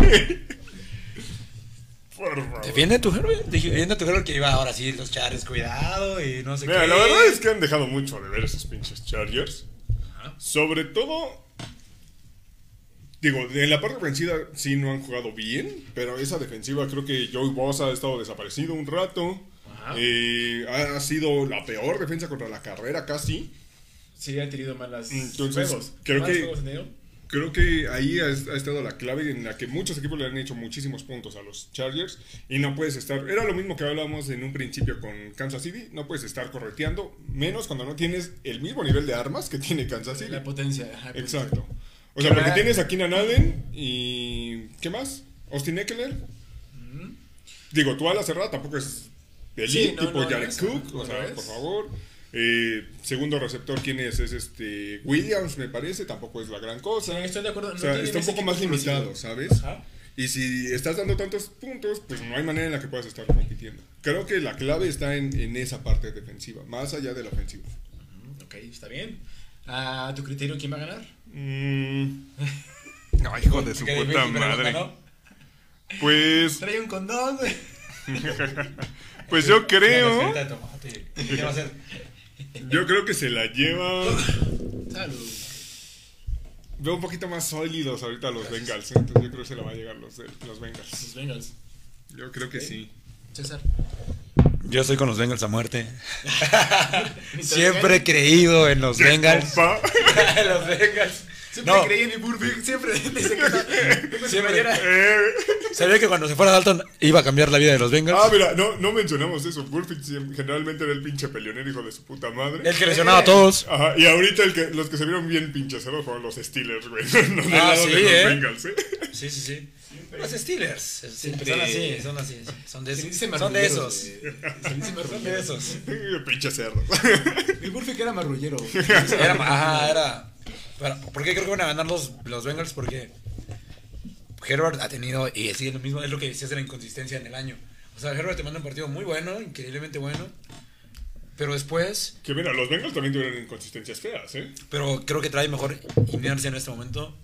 Por favor. Defiende tu Herbert. Defiende tu Herbert que iba ahora sí, los Chargers, cuidado y no sé Mira, qué. la verdad es que han dejado mucho de ver esos pinches Chargers. Sobre todo. Digo, en la parte ofensiva sí no han jugado bien, pero esa defensiva creo que Joey Bosa ha estado desaparecido un rato. Ajá. Eh, ha sido la peor defensa contra la carrera casi. Sí, han tenido malas Entonces, juegos. creo que- juegos. Creo que ahí ha, ha estado la clave en la que muchos equipos le han hecho muchísimos puntos a los Chargers y no puedes estar, era lo mismo que hablábamos en un principio con Kansas City, no puedes estar correteando, menos cuando no tienes el mismo nivel de armas que tiene Kansas City. La potencia. ajá, Exacto. O sea, porque tienes a Keenan Allen y ¿qué más? Austin Eckler. Digo, tu ala cerrada tampoco es de Sí, no, tipo no Jared Cook, no o sea, por favor. Eh, segundo receptor, ¿quién es? Es este Williams, me parece, tampoco es la gran cosa. Sí, estoy de acuerdo. O no sea, tienen está un poco más limitado. ¿sabes? Ajá. Y si estás dando tantos puntos, pues no hay manera en la que puedas estar compitiendo. Creo que la clave está en, en esa parte defensiva, más allá de la ofensiva. Ok, está bien. A tu criterio, ¿quién va a ganar? Mm. No, hijo de su Qué puta madre. Pues, Trae un condón, güey. pues yo Una creo, yo creo que se la lleva. Salud. Veo un poquito más sólidos ahorita los Bengals, ¿eh? entonces yo creo que se la va a llegar los, los Bengals. Los Bengals. Yo creo que sí. César. Yo estoy con los Bengals a muerte. Siempre he creído en los Bengals. Los Bengals. Siempre No. creí en el Burfict, siempre desde que no- Siempre. era- Eh, Sabía que cuando se fuera Dalton iba a cambiar la vida de los Bengals. Ah, mira, no, no mencionamos eso. Siem- generalmente era el pinche peleonero hijo de su puta madre. El que lesionaba a todos. Ajá, y ahorita el que, los que se vieron bien pinches cerdos fueron los Steelers, güey. No del Ah, lado sí, de los ¿eh? Bengals, ¿eh? Sí, sí, sí. Los Steelers. Siempre- Son así, son así. Son de esos. Son de esos. Son de esos. pinches cerdos. El Burfict era marrullero. Era, ajá, era. Pero, ¿Por qué creo que van a ganar los, los Bengals? Porque Herbert ha tenido, y es lo mismo, es lo que decías de la inconsistencia en el año. O sea, Herbert te manda un partido muy bueno, increíblemente bueno. Pero después, Que mira, los Bengals también tuvieron inconsistencias feas, ¿eh? pero creo que trae mejor inercia en este momento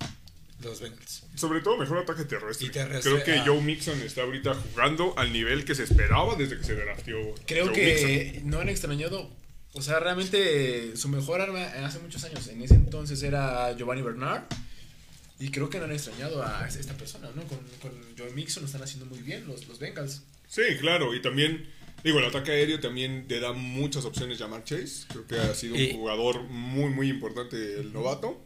los Bengals. Sobre todo mejor ataque terrestre. Y terrestre, Creo que ah. Joe Mixon está ahorita jugando al nivel que se esperaba desde que se drafteó. Creo Joe que no han extrañado. O sea, realmente su mejor arma hace muchos años. En ese entonces era Giovanni Bernard. Y creo que no han extrañado a esta persona, ¿no? Con, con Joe Mixon lo están haciendo muy bien los, los Bengals. Sí, claro, y también, digo, el ataque aéreo también te da muchas opciones llamar Chase. Creo que ha sido Y- un jugador muy, muy importante el novato.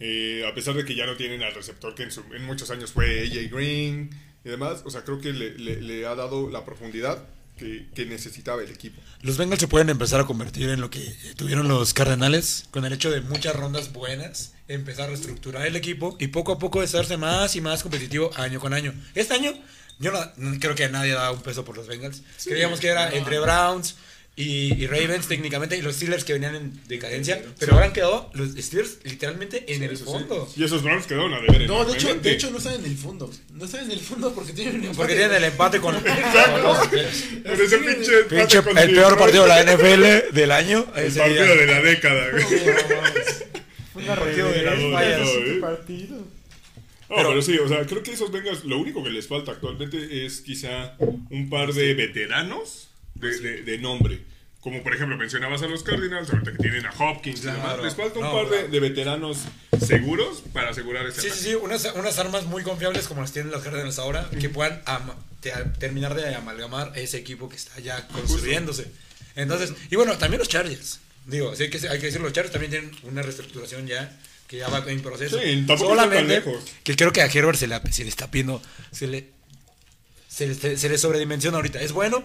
Eh, a pesar de que ya no tienen al receptor que en, su- en muchos años fue AJ Green y demás, o sea, creo que le, le- le ha dado la profundidad que, que necesitaba el equipo. Los Bengals se pueden empezar a convertir en lo que tuvieron los Cardenales, con el hecho de muchas rondas buenas, empezar a reestructurar el equipo y poco a poco hacerse más y más competitivo año con año. Este año, yo no, no creo que nadie da un peso por los Bengals. Creíamos que era entre Browns y, y Ravens técnicamente y los Steelers que venían en decadencia, pero ahora han quedado los Steelers literalmente en el sí. fondo. Y esos Browns quedaron a deber No, de hecho, de hecho no están en el fondo. No están en el fondo porque tienen un empate. Porque tienen el empate con, con los. Pero ese pinche, empate Pinche- con el peor partido de la NFL del año. El ese partido día. de la década, güey. Fue una partido de la partido. No, pero, sí, o sea, creo que esos Bengals, lo único que les falta actualmente es quizá un par de veteranos de, de- de nombre. Como por ejemplo mencionabas a los Cardinals, ahorita que tienen a Hopkins y demás. Claro. Les falta un No, par de, claro. de veteranos seguros para asegurar ese Sí, sí, sí, unas, unas armas muy confiables como las tienen los Cardinals ahora, que puedan te- terminar de amalgamar ese equipo que está ya construyéndose. Entonces, y bueno, también los Chargers. Digo, sí hay que, hay que decir, los Chargers también tienen una reestructuración ya, que ya va en proceso. Sí, tampoco Solamente lejos. que creo que a Herbert se le, se le está pidiendo, se le, se le, se le sobredimensiona ahorita. Es bueno,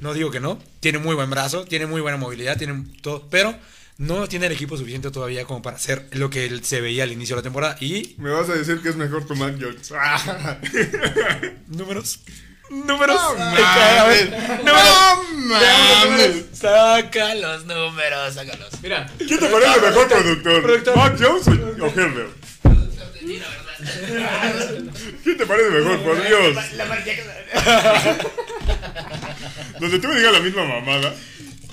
no digo que no, tiene muy buen brazo, tiene muy buena movilidad, tiene todo, pero no tiene el equipo suficiente todavía como para hacer lo que él se veía al inicio de la temporada. Y Me vas a decir que es mejor tu Mac Jones. Números. Números. No mames. Números. Saca los números, sácalos. Mira, ¿Quién te parece mejor productor? Productor. ¿Mac Jones o o Herbert? ¿Quién te parece mejor, por Dios? Donde tú me digas la misma mamada.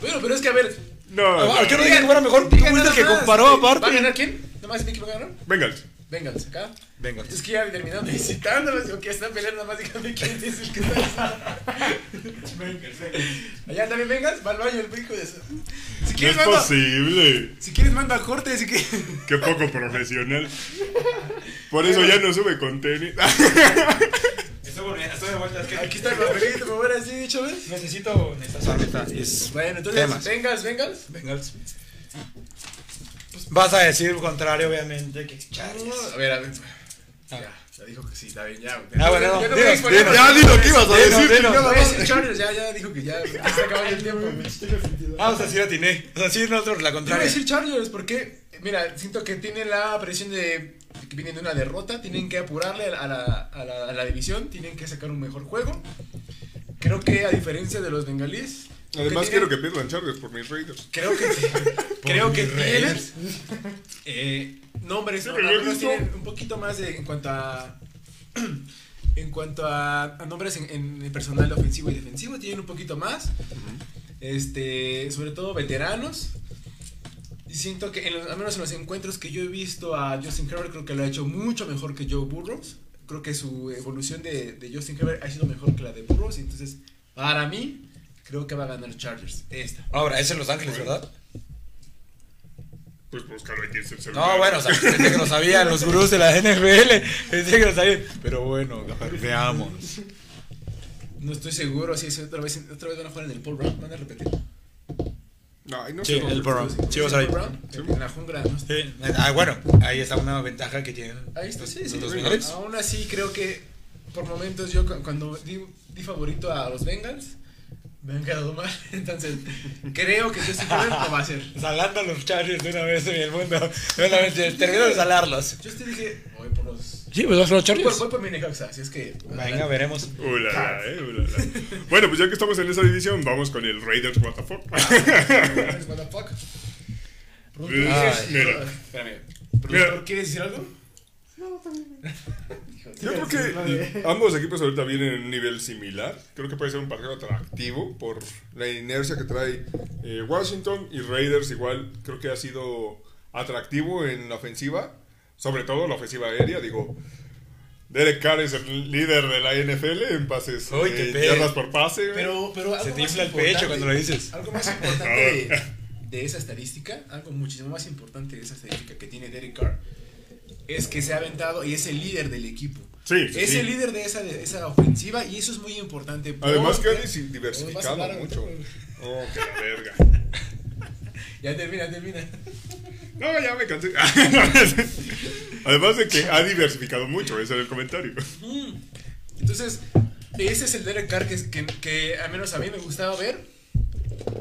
bueno, pero es que a ver. No, Ah, no. Yo no dije que fuera mejor. Tú fuiste el que más. comparó ¿Va a aparte. ganar quién? ¿Nomás va a ganar? Bengals. Bengals, acá. Venga. Es que ya terminaron visitándolos. Digo, que están peleando, nada más díganme quién es el que está. Allá también Bengals, va al baño el hijo de eso. Si No quieres, es manda. posible. Si quieres, manda a corte. Si quieres. Qué poco profesional. Por eso ya no sube contenido. Estoy, estoy de vuelta. Es que Aquí está el papelito, me así dicho, ¿ves? Necesito. Necesitas Es. Bueno, entonces, Temas. Bengals, Bengals. Bengals. Vas a decir lo contrario, obviamente, que Chargers. A ver, a ver. Ah. Ya, ya dijo que sí, está bien, ya. Ah, bueno, no, Ya dinos, voy a exponer. dinos. Ya que ibas a Dinos, decir. dinos. Voy a decir. Chargers, ya, ya dijo que ya, se acabó el tiempo. Tiene. Ah, o sea, sí la nosotros Yo voy a contraria. decir Chargers porque, mira, siento que tienen la presión de vienen de una derrota, tienen que apurarle a la, a la, a la división, tienen que sacar un mejor juego. Creo que a diferencia de los bengalíes, Además, que quiero tienen- que pierdan Chargers por mis Raiders. Creo que creo que tienen Raiders. eh, nombres, ¿no? visto- tienen un poquito más de, en cuanto a en cuanto a, a nombres en, en el personal ofensivo y defensivo tienen un poquito más. Este, sobre todo veteranos. Siento que en los- al menos en los encuentros que yo he visto a Justin Herbert creo que lo ha hecho mucho mejor que Joe Burrows. Creo que su evolución de, de Justin Herbert ha sido mejor que la de Burrows. y Entonces, para mí, creo que va a ganar Chargers. Esta. Ahora, es en Los Ángeles, ¿verdad? Pues búscalo aquí en el celular. No, bueno, o sea, pensé que lo sabían los gurús de la NFL. Pensé que lo sabían. Pero bueno, veamos. No estoy seguro si es otra vez, otra vez van a jugar en el Paul Brown. Van a repetir. No, y no Sí, el Brown. Sí, ver. Brown, en la jungla. ¿no? Sí, ah, bueno, ahí está una ventaja que tienen. Ahí está, sí, sí. los. Aún así, creo que por momentos yo cu- cuando di, di favorito a los Bengals, me han quedado mal. Entonces, creo que Justin Herbert lo va a hacer. Salando a los Chargers de una vez en el mundo. De una vez, termino de salarlos. Yo te dije, voy por los. Sí, pues vas a los Chargers. voy por mi Necaxa, así es que. Venga, veremos. Ulala, eh, ulala. Bueno, pues ya que estamos en esa división, vamos con el Raiders? Productor, Ay, ¿quieres- mira. Espérame. Mira. Productor, ¿quieres decir algo? No, también. Yo creo que ambos equipos ahorita vienen en un nivel similar. Creo que puede ser un partido atractivo por la inercia que trae eh, Washington y Raiders. Igual creo que ha sido atractivo en la ofensiva, sobre todo la ofensiva aérea. Digo, Derek Carr es el líder de la NFL en pases, Uy, qué eh, yardas por pase. güey. Pero, pero algo Se te más infla el importante- pecho cuando lo dices. Algo más importante de, de esa estadística, algo muchísimo más importante de esa estadística que tiene Derek Carr, es que se ha aventado y es el líder del equipo. Sí, sí, es sí. el líder de esa, de esa ofensiva y eso es muy importante. Además que ha diversificado mucho. Oh, que la verga. Ya termina, termina. No, ya me cansé. Además de que ha diversificado mucho, ese era el comentario. Entonces, ese es el Derek Carr que, que, que al menos a mí me gustaba ver.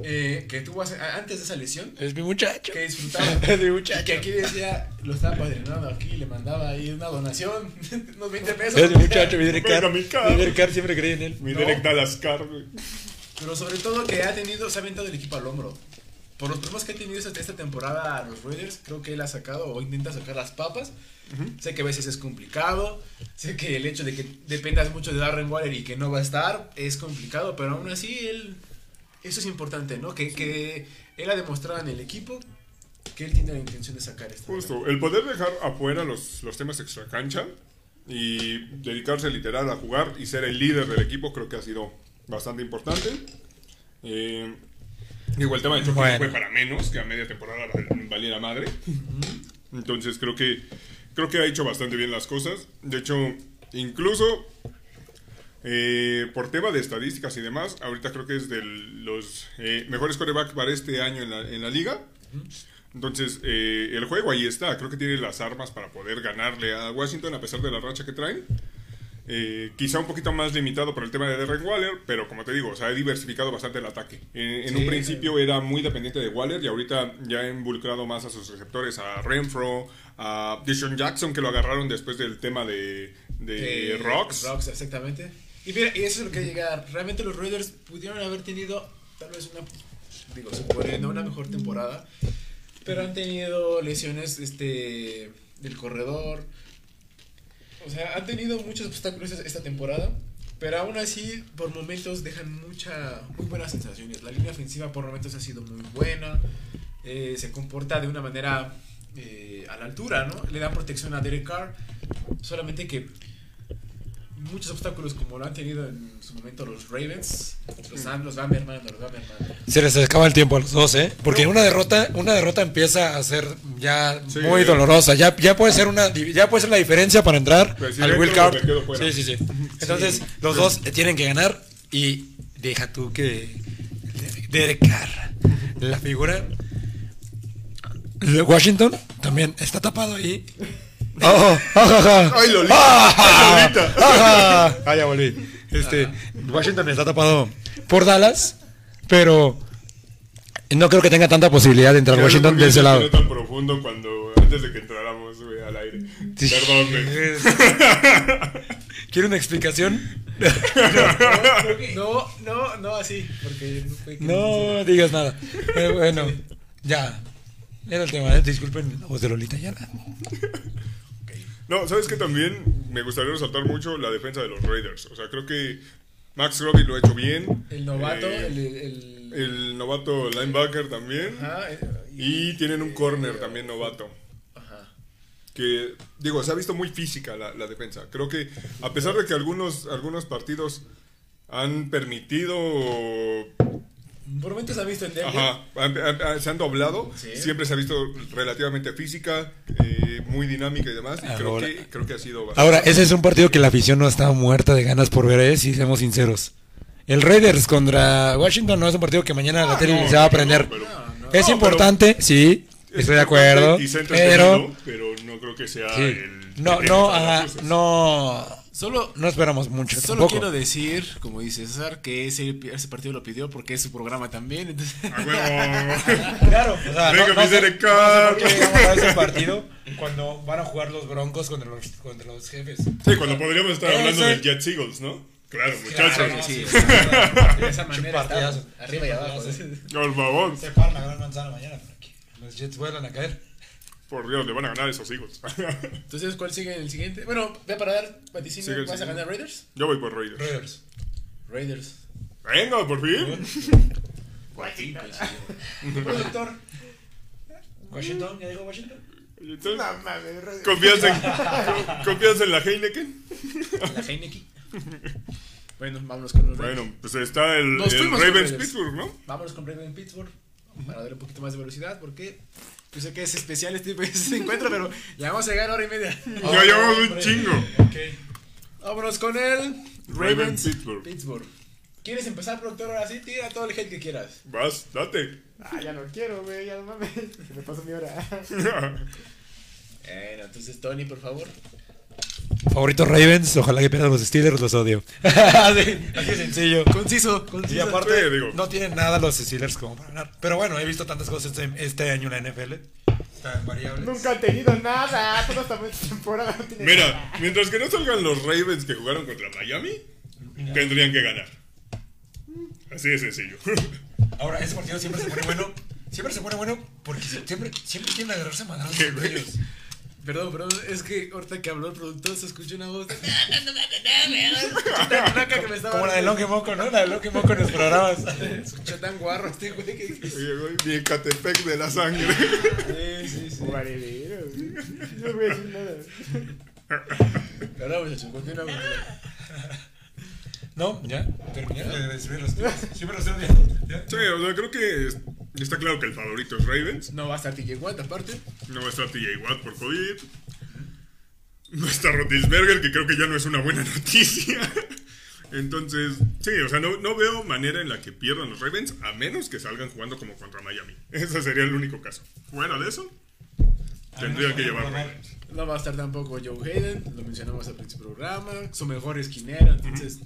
eh, que tuvo hace- antes de esa lesión. Es mi muchacho. Que disfrutaba. Es mi Y muchacho. que aquí decía, lo estaba padrinando aquí, le mandaba ahí una donación, unos 20 pesos. Es mi muchacho, mi Derek Carr. mi Mi. Derek Carr siempre creí en él. Mi No. Derek Dallas Carr. Pero sobre todo que ha tenido, se ha aventado el equipo al hombro. Por los problemas que ha tenido esta, esta temporada los Raiders, creo que él ha sacado o intenta sacar las papas. Sé que a veces es complicado. Sé que el hecho de que dependas mucho de Darren Waller y que no va a estar es complicado, pero aún así él. Eso es importante, ¿no? Que, que él ha demostrado en el equipo que él tiene la intención de sacar esto. Justo, el poder dejar afuera los, los temas extra cancha y dedicarse literal a jugar y ser el líder del equipo creo que ha sido bastante importante. Eh, digo, el tema de choque no Bueno. fue para menos, que a media temporada valiera madre. Entonces creo que, creo que ha hecho bastante bien las cosas. De hecho, incluso eh, por tema de estadísticas y demás, ahorita creo que es de los eh, mejores quarterback para este año en la, en la liga. Entonces, eh, el juego ahí está. Creo que tiene las armas para poder ganarle a Washington a pesar de la racha que traen. Eh, quizá un poquito más limitado por el tema de Derren Waller, pero como te digo, o sea, ha diversificado bastante el ataque. Eh, en Sí. un principio era muy dependiente de Waller y ahorita ya ha involucrado más a sus receptores, a Renfro, a Dishon Jackson, que lo agarraron después del tema de, de Eh, Rocks. Rocks, exactamente. Y mira, y eso es lo que llega. Realmente los Raiders pudieron haber tenido tal vez una, digo, suponiendo una mejor temporada, pero han tenido lesiones este del corredor. O sea, han tenido muchos obstáculos esta- temporada, pero aún así por momentos dejan mucha muy buenas sensaciones. La línea ofensiva por momentos ha sido muy buena, eh, se comporta de una manera eh, a la altura, ¿no? Le dan protección a Derek Carr, solamente que muchos obstáculos como lo han tenido en su momento los Ravens, los, han, los van mermando, los van mermando. Se les acaba el tiempo a los dos, ¿eh? Porque una derrota, una derrota empieza a ser ya Sí. muy dolorosa. Ya, ya puede ser una, ya puede ser la diferencia para entrar Pues si al wild card. Sí, sí, sí. Entonces, los dos tienen que ganar y deja tú que Derek Carr, la figura de Washington, también está tapado ahí. Oh, ajaja. ¡Ay, Lolita! Ah, ¡Ay, Lolita! Ah, ya volví. Este, Washington está tapado por Dallas, pero no creo que tenga tanta posibilidad de entrar Washington de ese no lado. tan profundo cuando antes de que entráramos güey, al aire. Sí. Perdón, güey. ¿Quiere una explicación? No, no, no así, porque no fue que- No digas nada. Eh, bueno, ya. Era el tema, ¿eh? disculpen la voz de Lolita ya. No, ¿sabes que También me gustaría resaltar mucho la defensa de los Raiders. O sea, creo que Max Robbie lo ha hecho bien. El novato, Eh, el, el, el novato linebacker también. Ajá, eh, Y tienen un corner también novato. Ajá. Que, digo, se ha visto muy física la, la defensa. Creo que, a pesar de que algunos, algunos partidos han permitido Por momentos ha visto en. Ajá, se han doblado. Sí. Siempre se ha visto relativamente física, eh, muy dinámica y demás. Y creo Ahora- que, creo que ha sido bastante. Ahora, ese es un partido que la afición no está muerta de ganas por ver, ¿eh? si seamos sinceros. El Raiders contra Washington no es un partido que mañana la tele no, se va a aprender. No. Es No, importante, sí, estoy de acuerdo. Y Pero. pero no creo que sea sí, el. no, no, ajá, no. Solo, No esperamos mucho. solo tampoco. quiero decir, como dice César, que ese, ese partido lo pidió porque es su programa también. Entonces, A huevo. Claro, o sea, Venga, no, no mi sé, no sé a ese partido cuando van a jugar los Broncos contra los, contra los jefes. Sí, cuando podríamos estar hablando Ese- del Jets Eagles, ¿no? Claro, Claro, muchachos. sí, de esa manera está, arriba y abajo. Por favor. Se paran la gran manzana mañana. Los Jets vuelvan a caer. Por Dios, le van a ganar esos Eagles. Entonces, ¿cuál sigue en el siguiente? Bueno, ve para dar vaticinio, ¿vas a ganar Raiders? Yo voy por Raiders. Raiders. Raiders. Venga, por fin. Productor. Washington, ¿ya dijo Washington? Entonces, No mames, Raiders. ¿Confianza en, ¿Confianza en la Heineken? La Heineken. bueno, vámonos con los Raiders. Bueno, pues está el, el Ravens. Pittsburgh, ¿no? Vámonos con en Pittsburgh. Para darle un poquito más de velocidad, porque yo sé que es especial este, este encuentro, pero ya vamos a llegar a hora y media. Ya llevamos un chingo. Ok. Vámonos con el Ravens Pittsburgh. Pittsburgh. ¿Quieres empezar, productor? Ahora sí, tira todo el hate que quieras. Vas, date. Ah, ya no quiero, güey, ya no mames. Se me pasó mi hora. Bueno, entonces, Tony, por favor. Favoritos Ravens, ojalá que pierdan los Steelers, los odio. así, así de sencillo. Conciso, Y aparte, Sí, digo. no tienen nada los Steelers como para ganar. Pero bueno, he visto tantas cosas este, este año en la NFL. Están variables. Nunca han tenido nada. Toda esta temporada no tienen Mira, nada. mientras que no salgan los Ravens que jugaron contra Miami, tendrían que ganar. Así de sencillo. Ahora, ese partido siempre se pone bueno. Siempre se pone bueno porque siempre, siempre quieren agarrarse a madrazos ellos. Perdón, perdón, es que ahorita que habló el productor se escuchó una voz. tan naca que me estaba Como la de Longe Moco, ¿no? La de Longe Moco en los programas. Se escuchó tan guarro este güey que. Oye, güey, mi Ecatepec de la sangre. Sí, sí, sí. Guaridero, güey. No voy a decir nada. Ahora, muchachos, continúa. ¿No? ¿Ya? ¿Terminé de los? Siempre los estoy odiando. ¿Ya? Sí, o sea, creo que está claro que el favorito es Ravens. No va a estar TJ Watt, aparte. No va a estar TJ Watt por COVID. No está Rotisberger, que creo que ya no es una buena noticia. Entonces, sí, o sea, no, no veo manera en la que pierdan los Ravens, a menos que salgan jugando como contra Miami. Ese sería el único caso. Fuera de eso, tendrían que llevar Ravens. No va a estar tampoco Joe Hayden, lo mencionamos al principio del programa. Su mejor esquinero, entonces.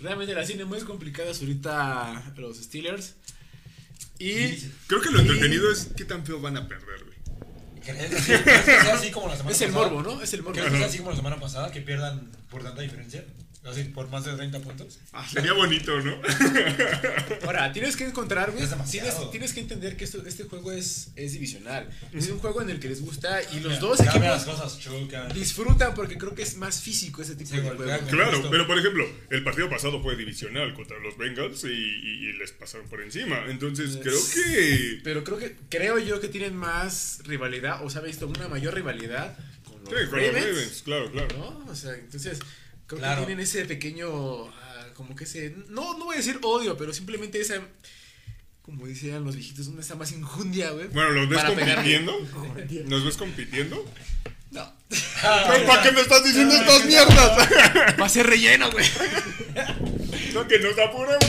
Realmente la tiene muy complicadas ahorita los Steelers. Y. Creo que lo entretenido es qué tan feo van a perder, güey. ¿Crees que sea- crees que sea así como la semana Es el pasada? morbo, ¿no? Es el morbo. ¿Crees que sea así como la semana pasada? Que pierdan por tanta diferencia. Así, por más de 30 puntos. Ah, sería bonito, ¿no? Ahora, tienes que encontrar, güey. Tienes, tienes que entender que esto, este juego es, es divisional. Es un juego en el que les gusta y los dos Cambia equipos las cosas, chocan. disfrutan porque creo que es más físico ese tipo Sí, de juego. Claro, pero por ejemplo, el partido pasado fue divisional contra los Bengals y, y- y les pasaron por encima. Entonces, creo que. Pero creo que creo yo que tienen más rivalidad, o se ha visto una mayor rivalidad con los Sí, con Ravens, los Ravens, claro, claro. ¿no? O sea, entonces creo Claro. que tienen ese pequeño ah, como que ese no no voy a decir odio, pero simplemente esa como decían los viejitos, una esa más injundia, güey. Bueno, ¿los ves para pegarle. compitiendo? ¿Nos ves compitiendo? No. ¿Para qué me estás diciendo estas mierdas? Va a ser relleno, güey. No, que nos apuremos.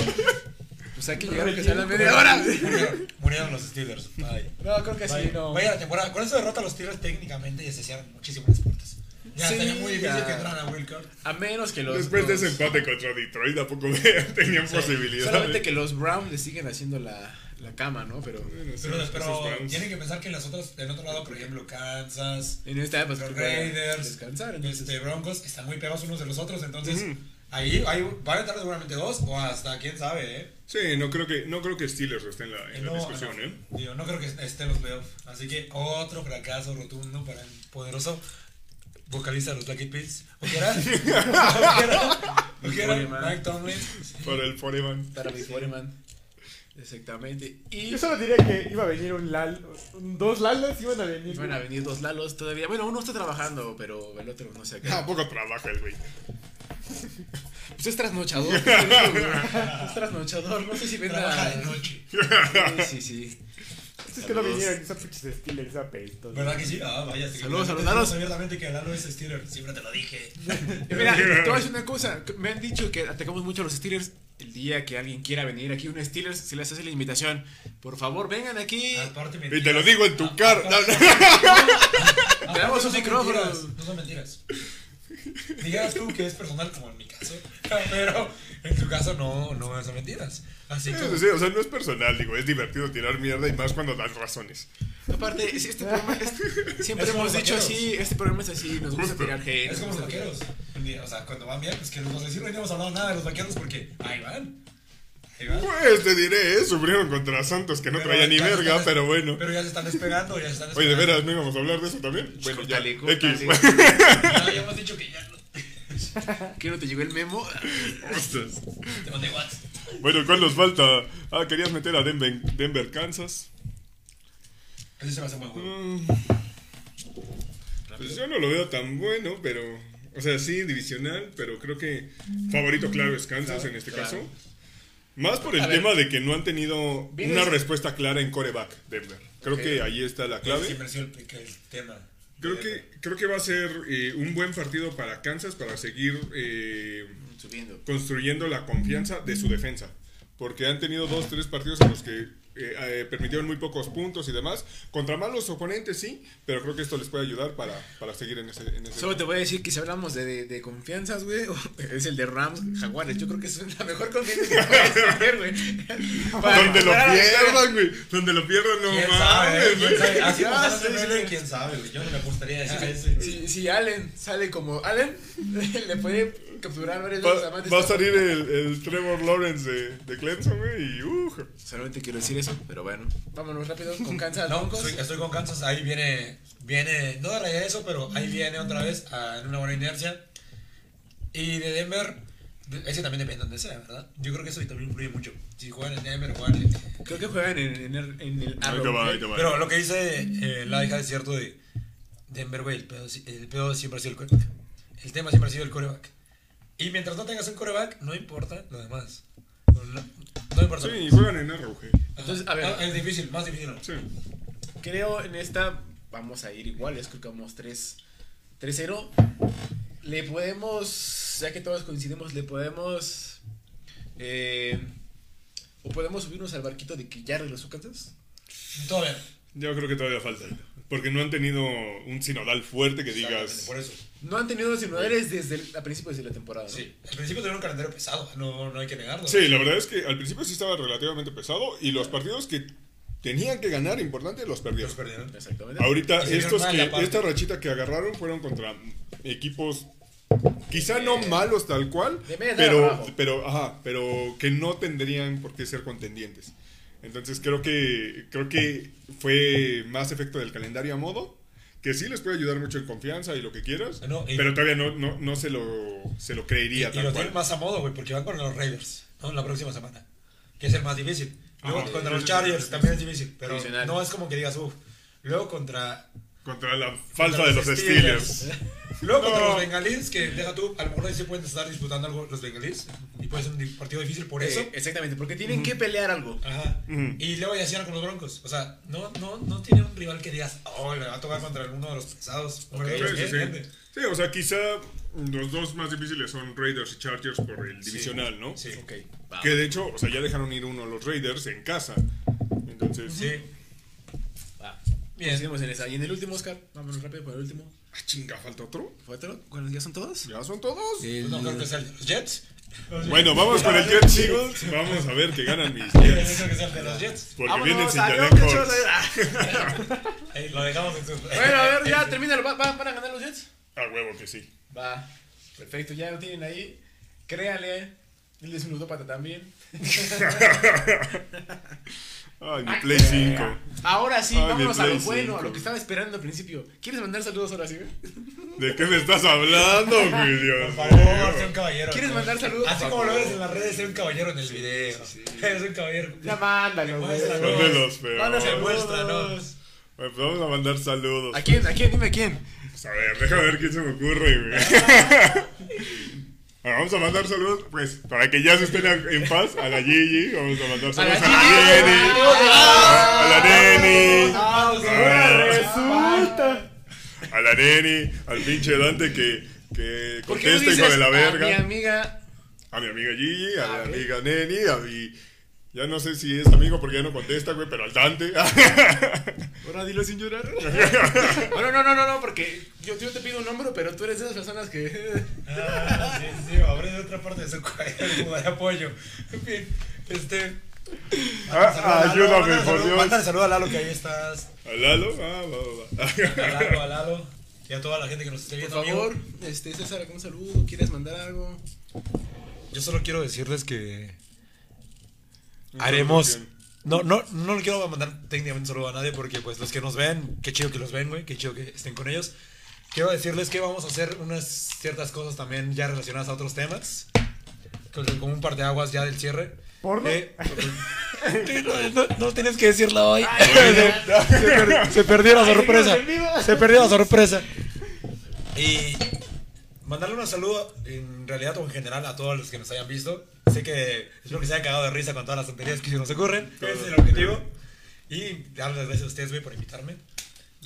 Pues hay que llegar a que sea la media hora. Murieron, murieron los Steelers. Bye. No, creo que sí, no. vaya la temporada. Con esta derrota los Steelers técnicamente ya se cierran muchísimo las puertas. Ya Sí, estaría muy difícil ya. que entraran a Wildcard. A menos que los Después de ese empate contra Detroit, ¿a poco tenían posibilidades? solamente que los Browns le siguen haciendo la, la cama, ¿no? Pero Bueno, sí, Pero, pero tienen que pensar que las otras, en otro lado, por ejemplo, Kansas, en esta pues los Raiders, descansar, este, Broncos, están muy pegados unos de los otros. Entonces, Ujú. ahí, ahí van a entrar seguramente dos o hasta quién sabe, ¿eh? Sí, no creo que, no creo que Steelers esté en la, en la No, discusión, no. ¿eh? Digo, no creo que estén los playoffs. Así que otro fracaso rotundo para el poderoso vocalista de los Black Eyed Peas. ¿O qué era? ¿O qué era? ¿O qué era? Foreman. Mike Tomlin. Para el Foreman. para mi Foreman. Exactamente. Y Yo solo diría que iba a venir un Lal. dos Lalos iban a venir. van a venir dos Lalos todavía. Bueno, uno está trabajando, pero el otro no sé qué. ¿A poco trabaja el güey? Pues es trasnochador. es trasnochador. No sé si venda. Trabaja de noche. Sí, sí, sí. Es que no vinieron esos pinches Steelers apestos. ¿Verdad que sí? Ah, vaya. Saludos, saludos, abiertamente que Lalo es Steeler. Siempre te lo dije. Mira, te voy a decir una cosa. Me han dicho que atacamos mucho a los Steelers. el día que alguien quiera venir aquí, un Steelers, se les hace la invitación. Por favor, vengan aquí. Aparte, Y te lo digo en tu cara. No, no. Te damos un micrófono. No son mentiras. Digas tú que es personal como en mi caso, pero en tu caso no, no son mentiras. Así Sí, que sí, o sea, no es personal, digo, es divertido tirar mierda y más cuando das razones. Aparte, es- este programa es- siempre Es hemos dicho vaqueros. así, este programa es así, nos gusta Justo. tirar hate. es como los vaqueros. O sea, cuando van bien, pues que nos decir, no hemos hablado nada de los vaqueros porque ahí van. Pues te diré, ¿eh? sufrieron contra Santos que no Pero traía ni verga, están- pero bueno. Pero ya se están despegando, ya se están Oye, de veras, ¿no íbamos a hablar de eso también? Bueno, ya. Córtale, X. córtale. Ya, ya hemos dicho que ya no. ¿Qué no te llegó el memo? Ostras. Te mandé WhatsApp. Bueno, ¿cuál nos falta? Ah, querías meter a Denver, Denver Kansas. Ese se me hace muy bueno. Mm, Pues yo no lo veo tan bueno, pero. O sea, sí, divisional, pero creo que favorito claro es Kansas en este claro. caso. Más por el A ver. tema de que no han tenido una respuesta clara en coreback, Denver. Creo que ahí está la clave. Siempre el, tema. Creo que, creo que va a ser eh, un buen partido para Kansas para seguir eh, construyendo la confianza de su defensa. Porque han tenido dos, tres partidos en los que eh, eh, permitieron muy pocos puntos y demás. Contra malos oponentes sí, pero creo que esto les puede ayudar para, para seguir en ese... En ese Solo te voy a decir que si hablamos de, de, de confianzas, güey, es el de Rams Jaguares. Yo creo que es la mejor confianza que puedes tener, güey. Donde lo pierdan, güey. Donde lo pierdan, no ¿Quién mames. güey. sabe? Así sí, sí. quién sabe, güey. Yo no me gustaría decir eso. Si, si Allen sale como Allen, le puede capturar a Va, Matt va a salir el, el Trevor Lawrence de, de Clemson, güey, y uh, Solamente quiero decir eso, pero bueno. Vámonos rápido con Kansas No, estoy, estoy con Kansas. Ahí viene, viene, no de regreso, pero ahí viene otra vez ah, en una buena inercia. Y de Denver, de- ese también depende de donde sea, ¿verdad? Yo creo que eso también influye mucho. Si juegan en Denver, juegan en. Creo que juegan en, en el, en el ahí te va. Pero lo que dice eh, la hija es cierto de Denver, güey, el pedo, el pedo siempre ha sido el coreback. El tema siempre ha sido el coreback. Y mientras no tengas un coreback, no importa lo demás. No, no importa. Sí, y juegan en RUG. Entonces, a ver. Ah, es difícil, más difícil. ¿no? Sí. Creo en esta vamos a ir iguales, creo que vamos 3 3-0. Le podemos, ya que todos coincidimos, le podemos eh, o podemos subirnos al barquito de que ya regresó Kansas. Todavía. Yo creo que todavía falta. Porque no han tenido un sinodal fuerte que Exactamente, digas. Por eso. No han tenido sinodales desde el, a principios de la temporada. ¿no? Sí. Al principio tuvieron un calendario pesado, no, no hay que negarlo. Sí, la verdad es que al principio sí estaba relativamente pesado y los partidos que tenían que ganar importante los perdieron. Los perdieron. Exactamente. Ahorita estos que esta rachita que agarraron fueron contra equipos quizá no malos tal cual, pero pero ajá, pero que no tendrían por qué ser contendientes. Entonces creo que creo que fue más efecto del calendario a modo que sí les puede ayudar mucho en confianza y lo que quieras, No, y- pero todavía no, no, no se lo se lo Y, creería y tal lo cual. tienen más a modo, güey, porque van con los Raiders, ¿no? La próxima semana. Que es el más difícil. Luego Ajá. contra los Chargers también es difícil, pero no es como que digas, uff. Luego contra. Contra la contra de los Steelers. Luego contra los Bengalís, que deja tú, a lo mejor ahí se pueden estar disputando algo los Bengalís. Y puede ser un partido difícil por eso. Eh, exactamente, porque tienen que pelear algo. Ajá. Y luego ya cierran con los Broncos. O sea, no, no, no tiene un rival que digas, oh, le va a tocar contra uno de los pesados. Ok, Sí, sí, sí. o sea, quizá los dos más difíciles son Raiders y Chargers por el divisional, ¿no? Sí. Ok. Que de hecho, o sea, ya dejaron ir uno a los Raiders en casa. Entonces, Sí. va. Bien. En esa. Y en el último, Oscar, vámonos rápido por el último. Ah, chinga, falta otro. ¿Fue otro? ¿Cuáles ya son todos? ¿Ya son todos? El- No creo que sea el de los Jets. Bueno, vamos con el Jets Eagles. Vamos a ver que ganan mis Jets. creo que sea el de los Jets. Porque Vámonos, vienen sin. Ah. Ahí lo dejamos en su. Bueno, a ver, ya termina. ¿Va- va- ¿Van a ganar los Jets? A huevo que sí. Va. Perfecto, ya lo tienen ahí. Créale. Él es un ludópata también. Ay, mi Play 5. Ahora sí, Ay, vámonos a lo bueno, 5. a lo que estaba esperando al principio. ¿Quieres mandar saludos ahora sí? güey? ¿De qué me estás hablando? Dios Por favor, sé un caballero. ¿Quieres mandar saludos? Así como lo ves en las redes, sé un caballero en el video. Eres un caballero. Ya mándalo, güey. Muéstralo. Son de los peores. Manda Se saludos. muestra, ¿no? Bueno, pues vamos a mandar saludos. ¿A quién? ¿A quién? Dime a quién. Pues, a ver, déjame ver quién se me ocurre, güey. Ahora vamos a mandar saludos, pues, para que ya se estén en paz, a la Gigi, vamos a mandar la saludos a la. Neni, a la Neni, Ah, resulta. a la Neni, al pinche Dante que, que ¿Por qué no contesta, hijo dices de la a mi verga. amiga A mi amiga Gigi, a Ah, mi ok. amiga Neni, a mi. Ya no sé si es amigo porque ya no contesta, güey, pero al Dante. Ahora dilo sin llorar. Bueno, no, no, no, no, porque yo, yo te pido un número, pero tú eres de esas personas que. Ah, sí, sí, sí, abre de otra parte de su cuello de apoyo. En fin, este. Ah, ayúdame, por Dios. Mándale saludo a Lalo que ahí estás. ¿A Lalo? Ah, va, va, A. Lalo, a Lalo. Y a toda la gente que nos esté Por viendo. amigo. favor, este, César, un saludo. ¿Quieres mandar algo? Yo solo quiero decirles que haremos. No, no, no le quiero mandar técnicamente un saludo a nadie porque pues los que nos ven, qué chido que los ven, güey, qué chido que estén con ellos. Quiero decirles que vamos a hacer unas ciertas cosas también ya relacionadas a otros temas. Como un par de aguas ya del cierre. ¿Porno? Eh, no, no, no tienes que decirlo hoy. se, per- se perdió la sorpresa. Se perdió la sorpresa. Y mandarle un saludo en realidad o en general a todos los que nos hayan visto. Sé que espero que se hayan cagado de risa con todas las tonterías que se nos ocurren. Ese es el objetivo. Y darles las gracias a ustedes, güey, por invitarme.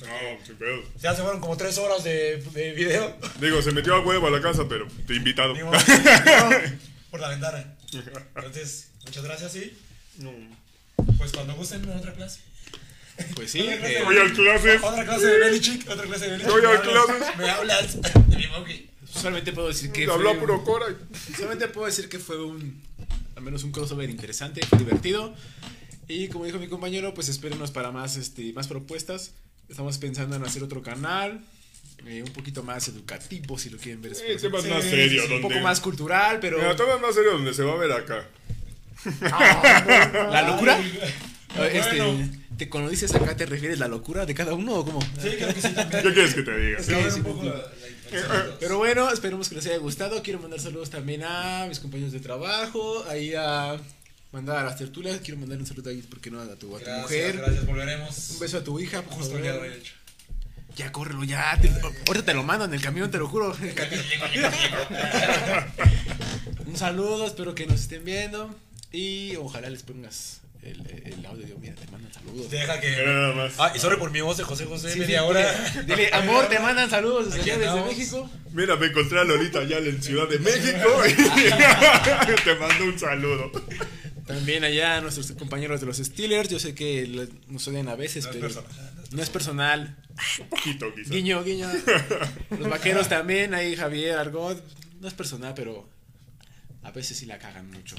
No, sin pedo. Ya se fueron como tres horas de, de video. Digo, se metió a huevo a la casa, pero te he invitado. No, por la ventana. Entonces, muchas gracias y pues cuando gusten en otra clase. Pues sí. eh, Voy a clases. Otra clase de Belichick, otra clase de Belichick. Voy a Me hablas- clases. Me hablas de mi monkey. Solamente puedo decir que. Habla fue puro un- cora. Solamente puedo decir que fue un. Al menos un crossover interesante, divertido. Y como dijo mi compañero, pues espérenos para más, este, más propuestas. Estamos pensando en hacer otro canal. eh, un poquito más educativo, si lo quieren ver. Eh, temas más sí, serios, sí, Un poco más cultural, pero. Mira, temas más serios donde se va a ver acá. ¿La locura? Ay, Este, bueno. te, cuando dices acá, ¿te refieres la locura de cada uno o cómo? Sí, creo que sí también. ¿Qué quieres que te diga? Es que sí, un poco sí. la, la. Pero bueno, esperemos que les haya gustado. Quiero mandar saludos también a mis compañeros de trabajo, ahí a mandar a las tertulias. Quiero mandar un saludo ahí, porque no? A tu, a tu Gracias, mujer. gracias, volveremos. Un beso a tu hija, por Justo hoy, favor. Ya, córrelo, ya. Te- ahorita te lo mando en el camión, te lo juro. un saludo, espero que nos estén viendo. Y ojalá les pongas el, el audio. Mira, te mandan saludos. Deja que. Era nada más. Ah, y sorry por mi voz de José José, Sí, media sí, hora. Dile, dile, amor, te mandan saludos desde allá, desde. México. Mira, me encontré a Lolita ya en Ciudad de México. y te mando un saludo. También allá nuestros compañeros de los Steelers. Yo sé que nos odian a veces, No es pero no es personal. Un poquito, quizás. Guiño, guiño. Los vaqueros también, ahí Javier, Argot. No es personal, pero a veces sí la cagan mucho.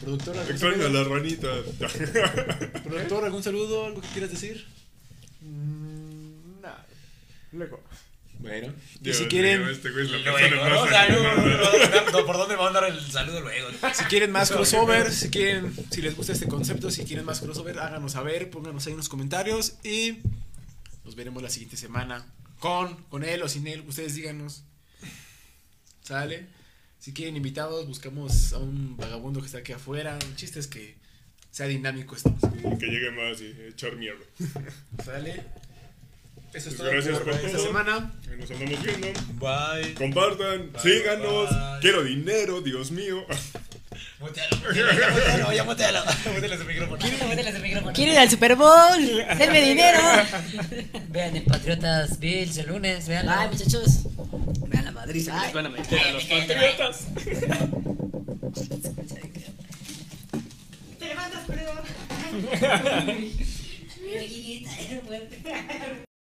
Productor, ¿algún saludo? las ranitas. Productor, ¿algún saludo? ¿Algo que quieras decir? Mm, Nada. Luego. Bueno, y Dios si quieren, este güey es la Luego, persona ¿no? más ¿Por dónde me van a dar el saludo luego? si quieren más crossover, si quieren, si les gusta este concepto, si quieren más crossover, háganos saber, pónganos ahí en los comentarios y nos veremos la siguiente semana con, con él o sin él, ustedes díganos. ¿Sale? Si quieren invitados, buscamos a un vagabundo que está aquí afuera. El chiste es que sea dinámico esto. Que llegue más y echar mierda. ¿Sale? Eso es Pues todo gracias por por esta todo. semana. Nos andamos viendo. Bye. Compartan, Bye, síganos. bye. Quiero dinero, Dios mío. Mutealo, mutealo, ya mutealo. Mutealo ese micrófono. ¿Quieren ir al Super Bowl? Denme dinero. Vean en Patriotas Bills el lunes. Vean. Ay, muchachos. Vean la Madrid. Ay, van a meter a los patriotas. Te levantas, perdón.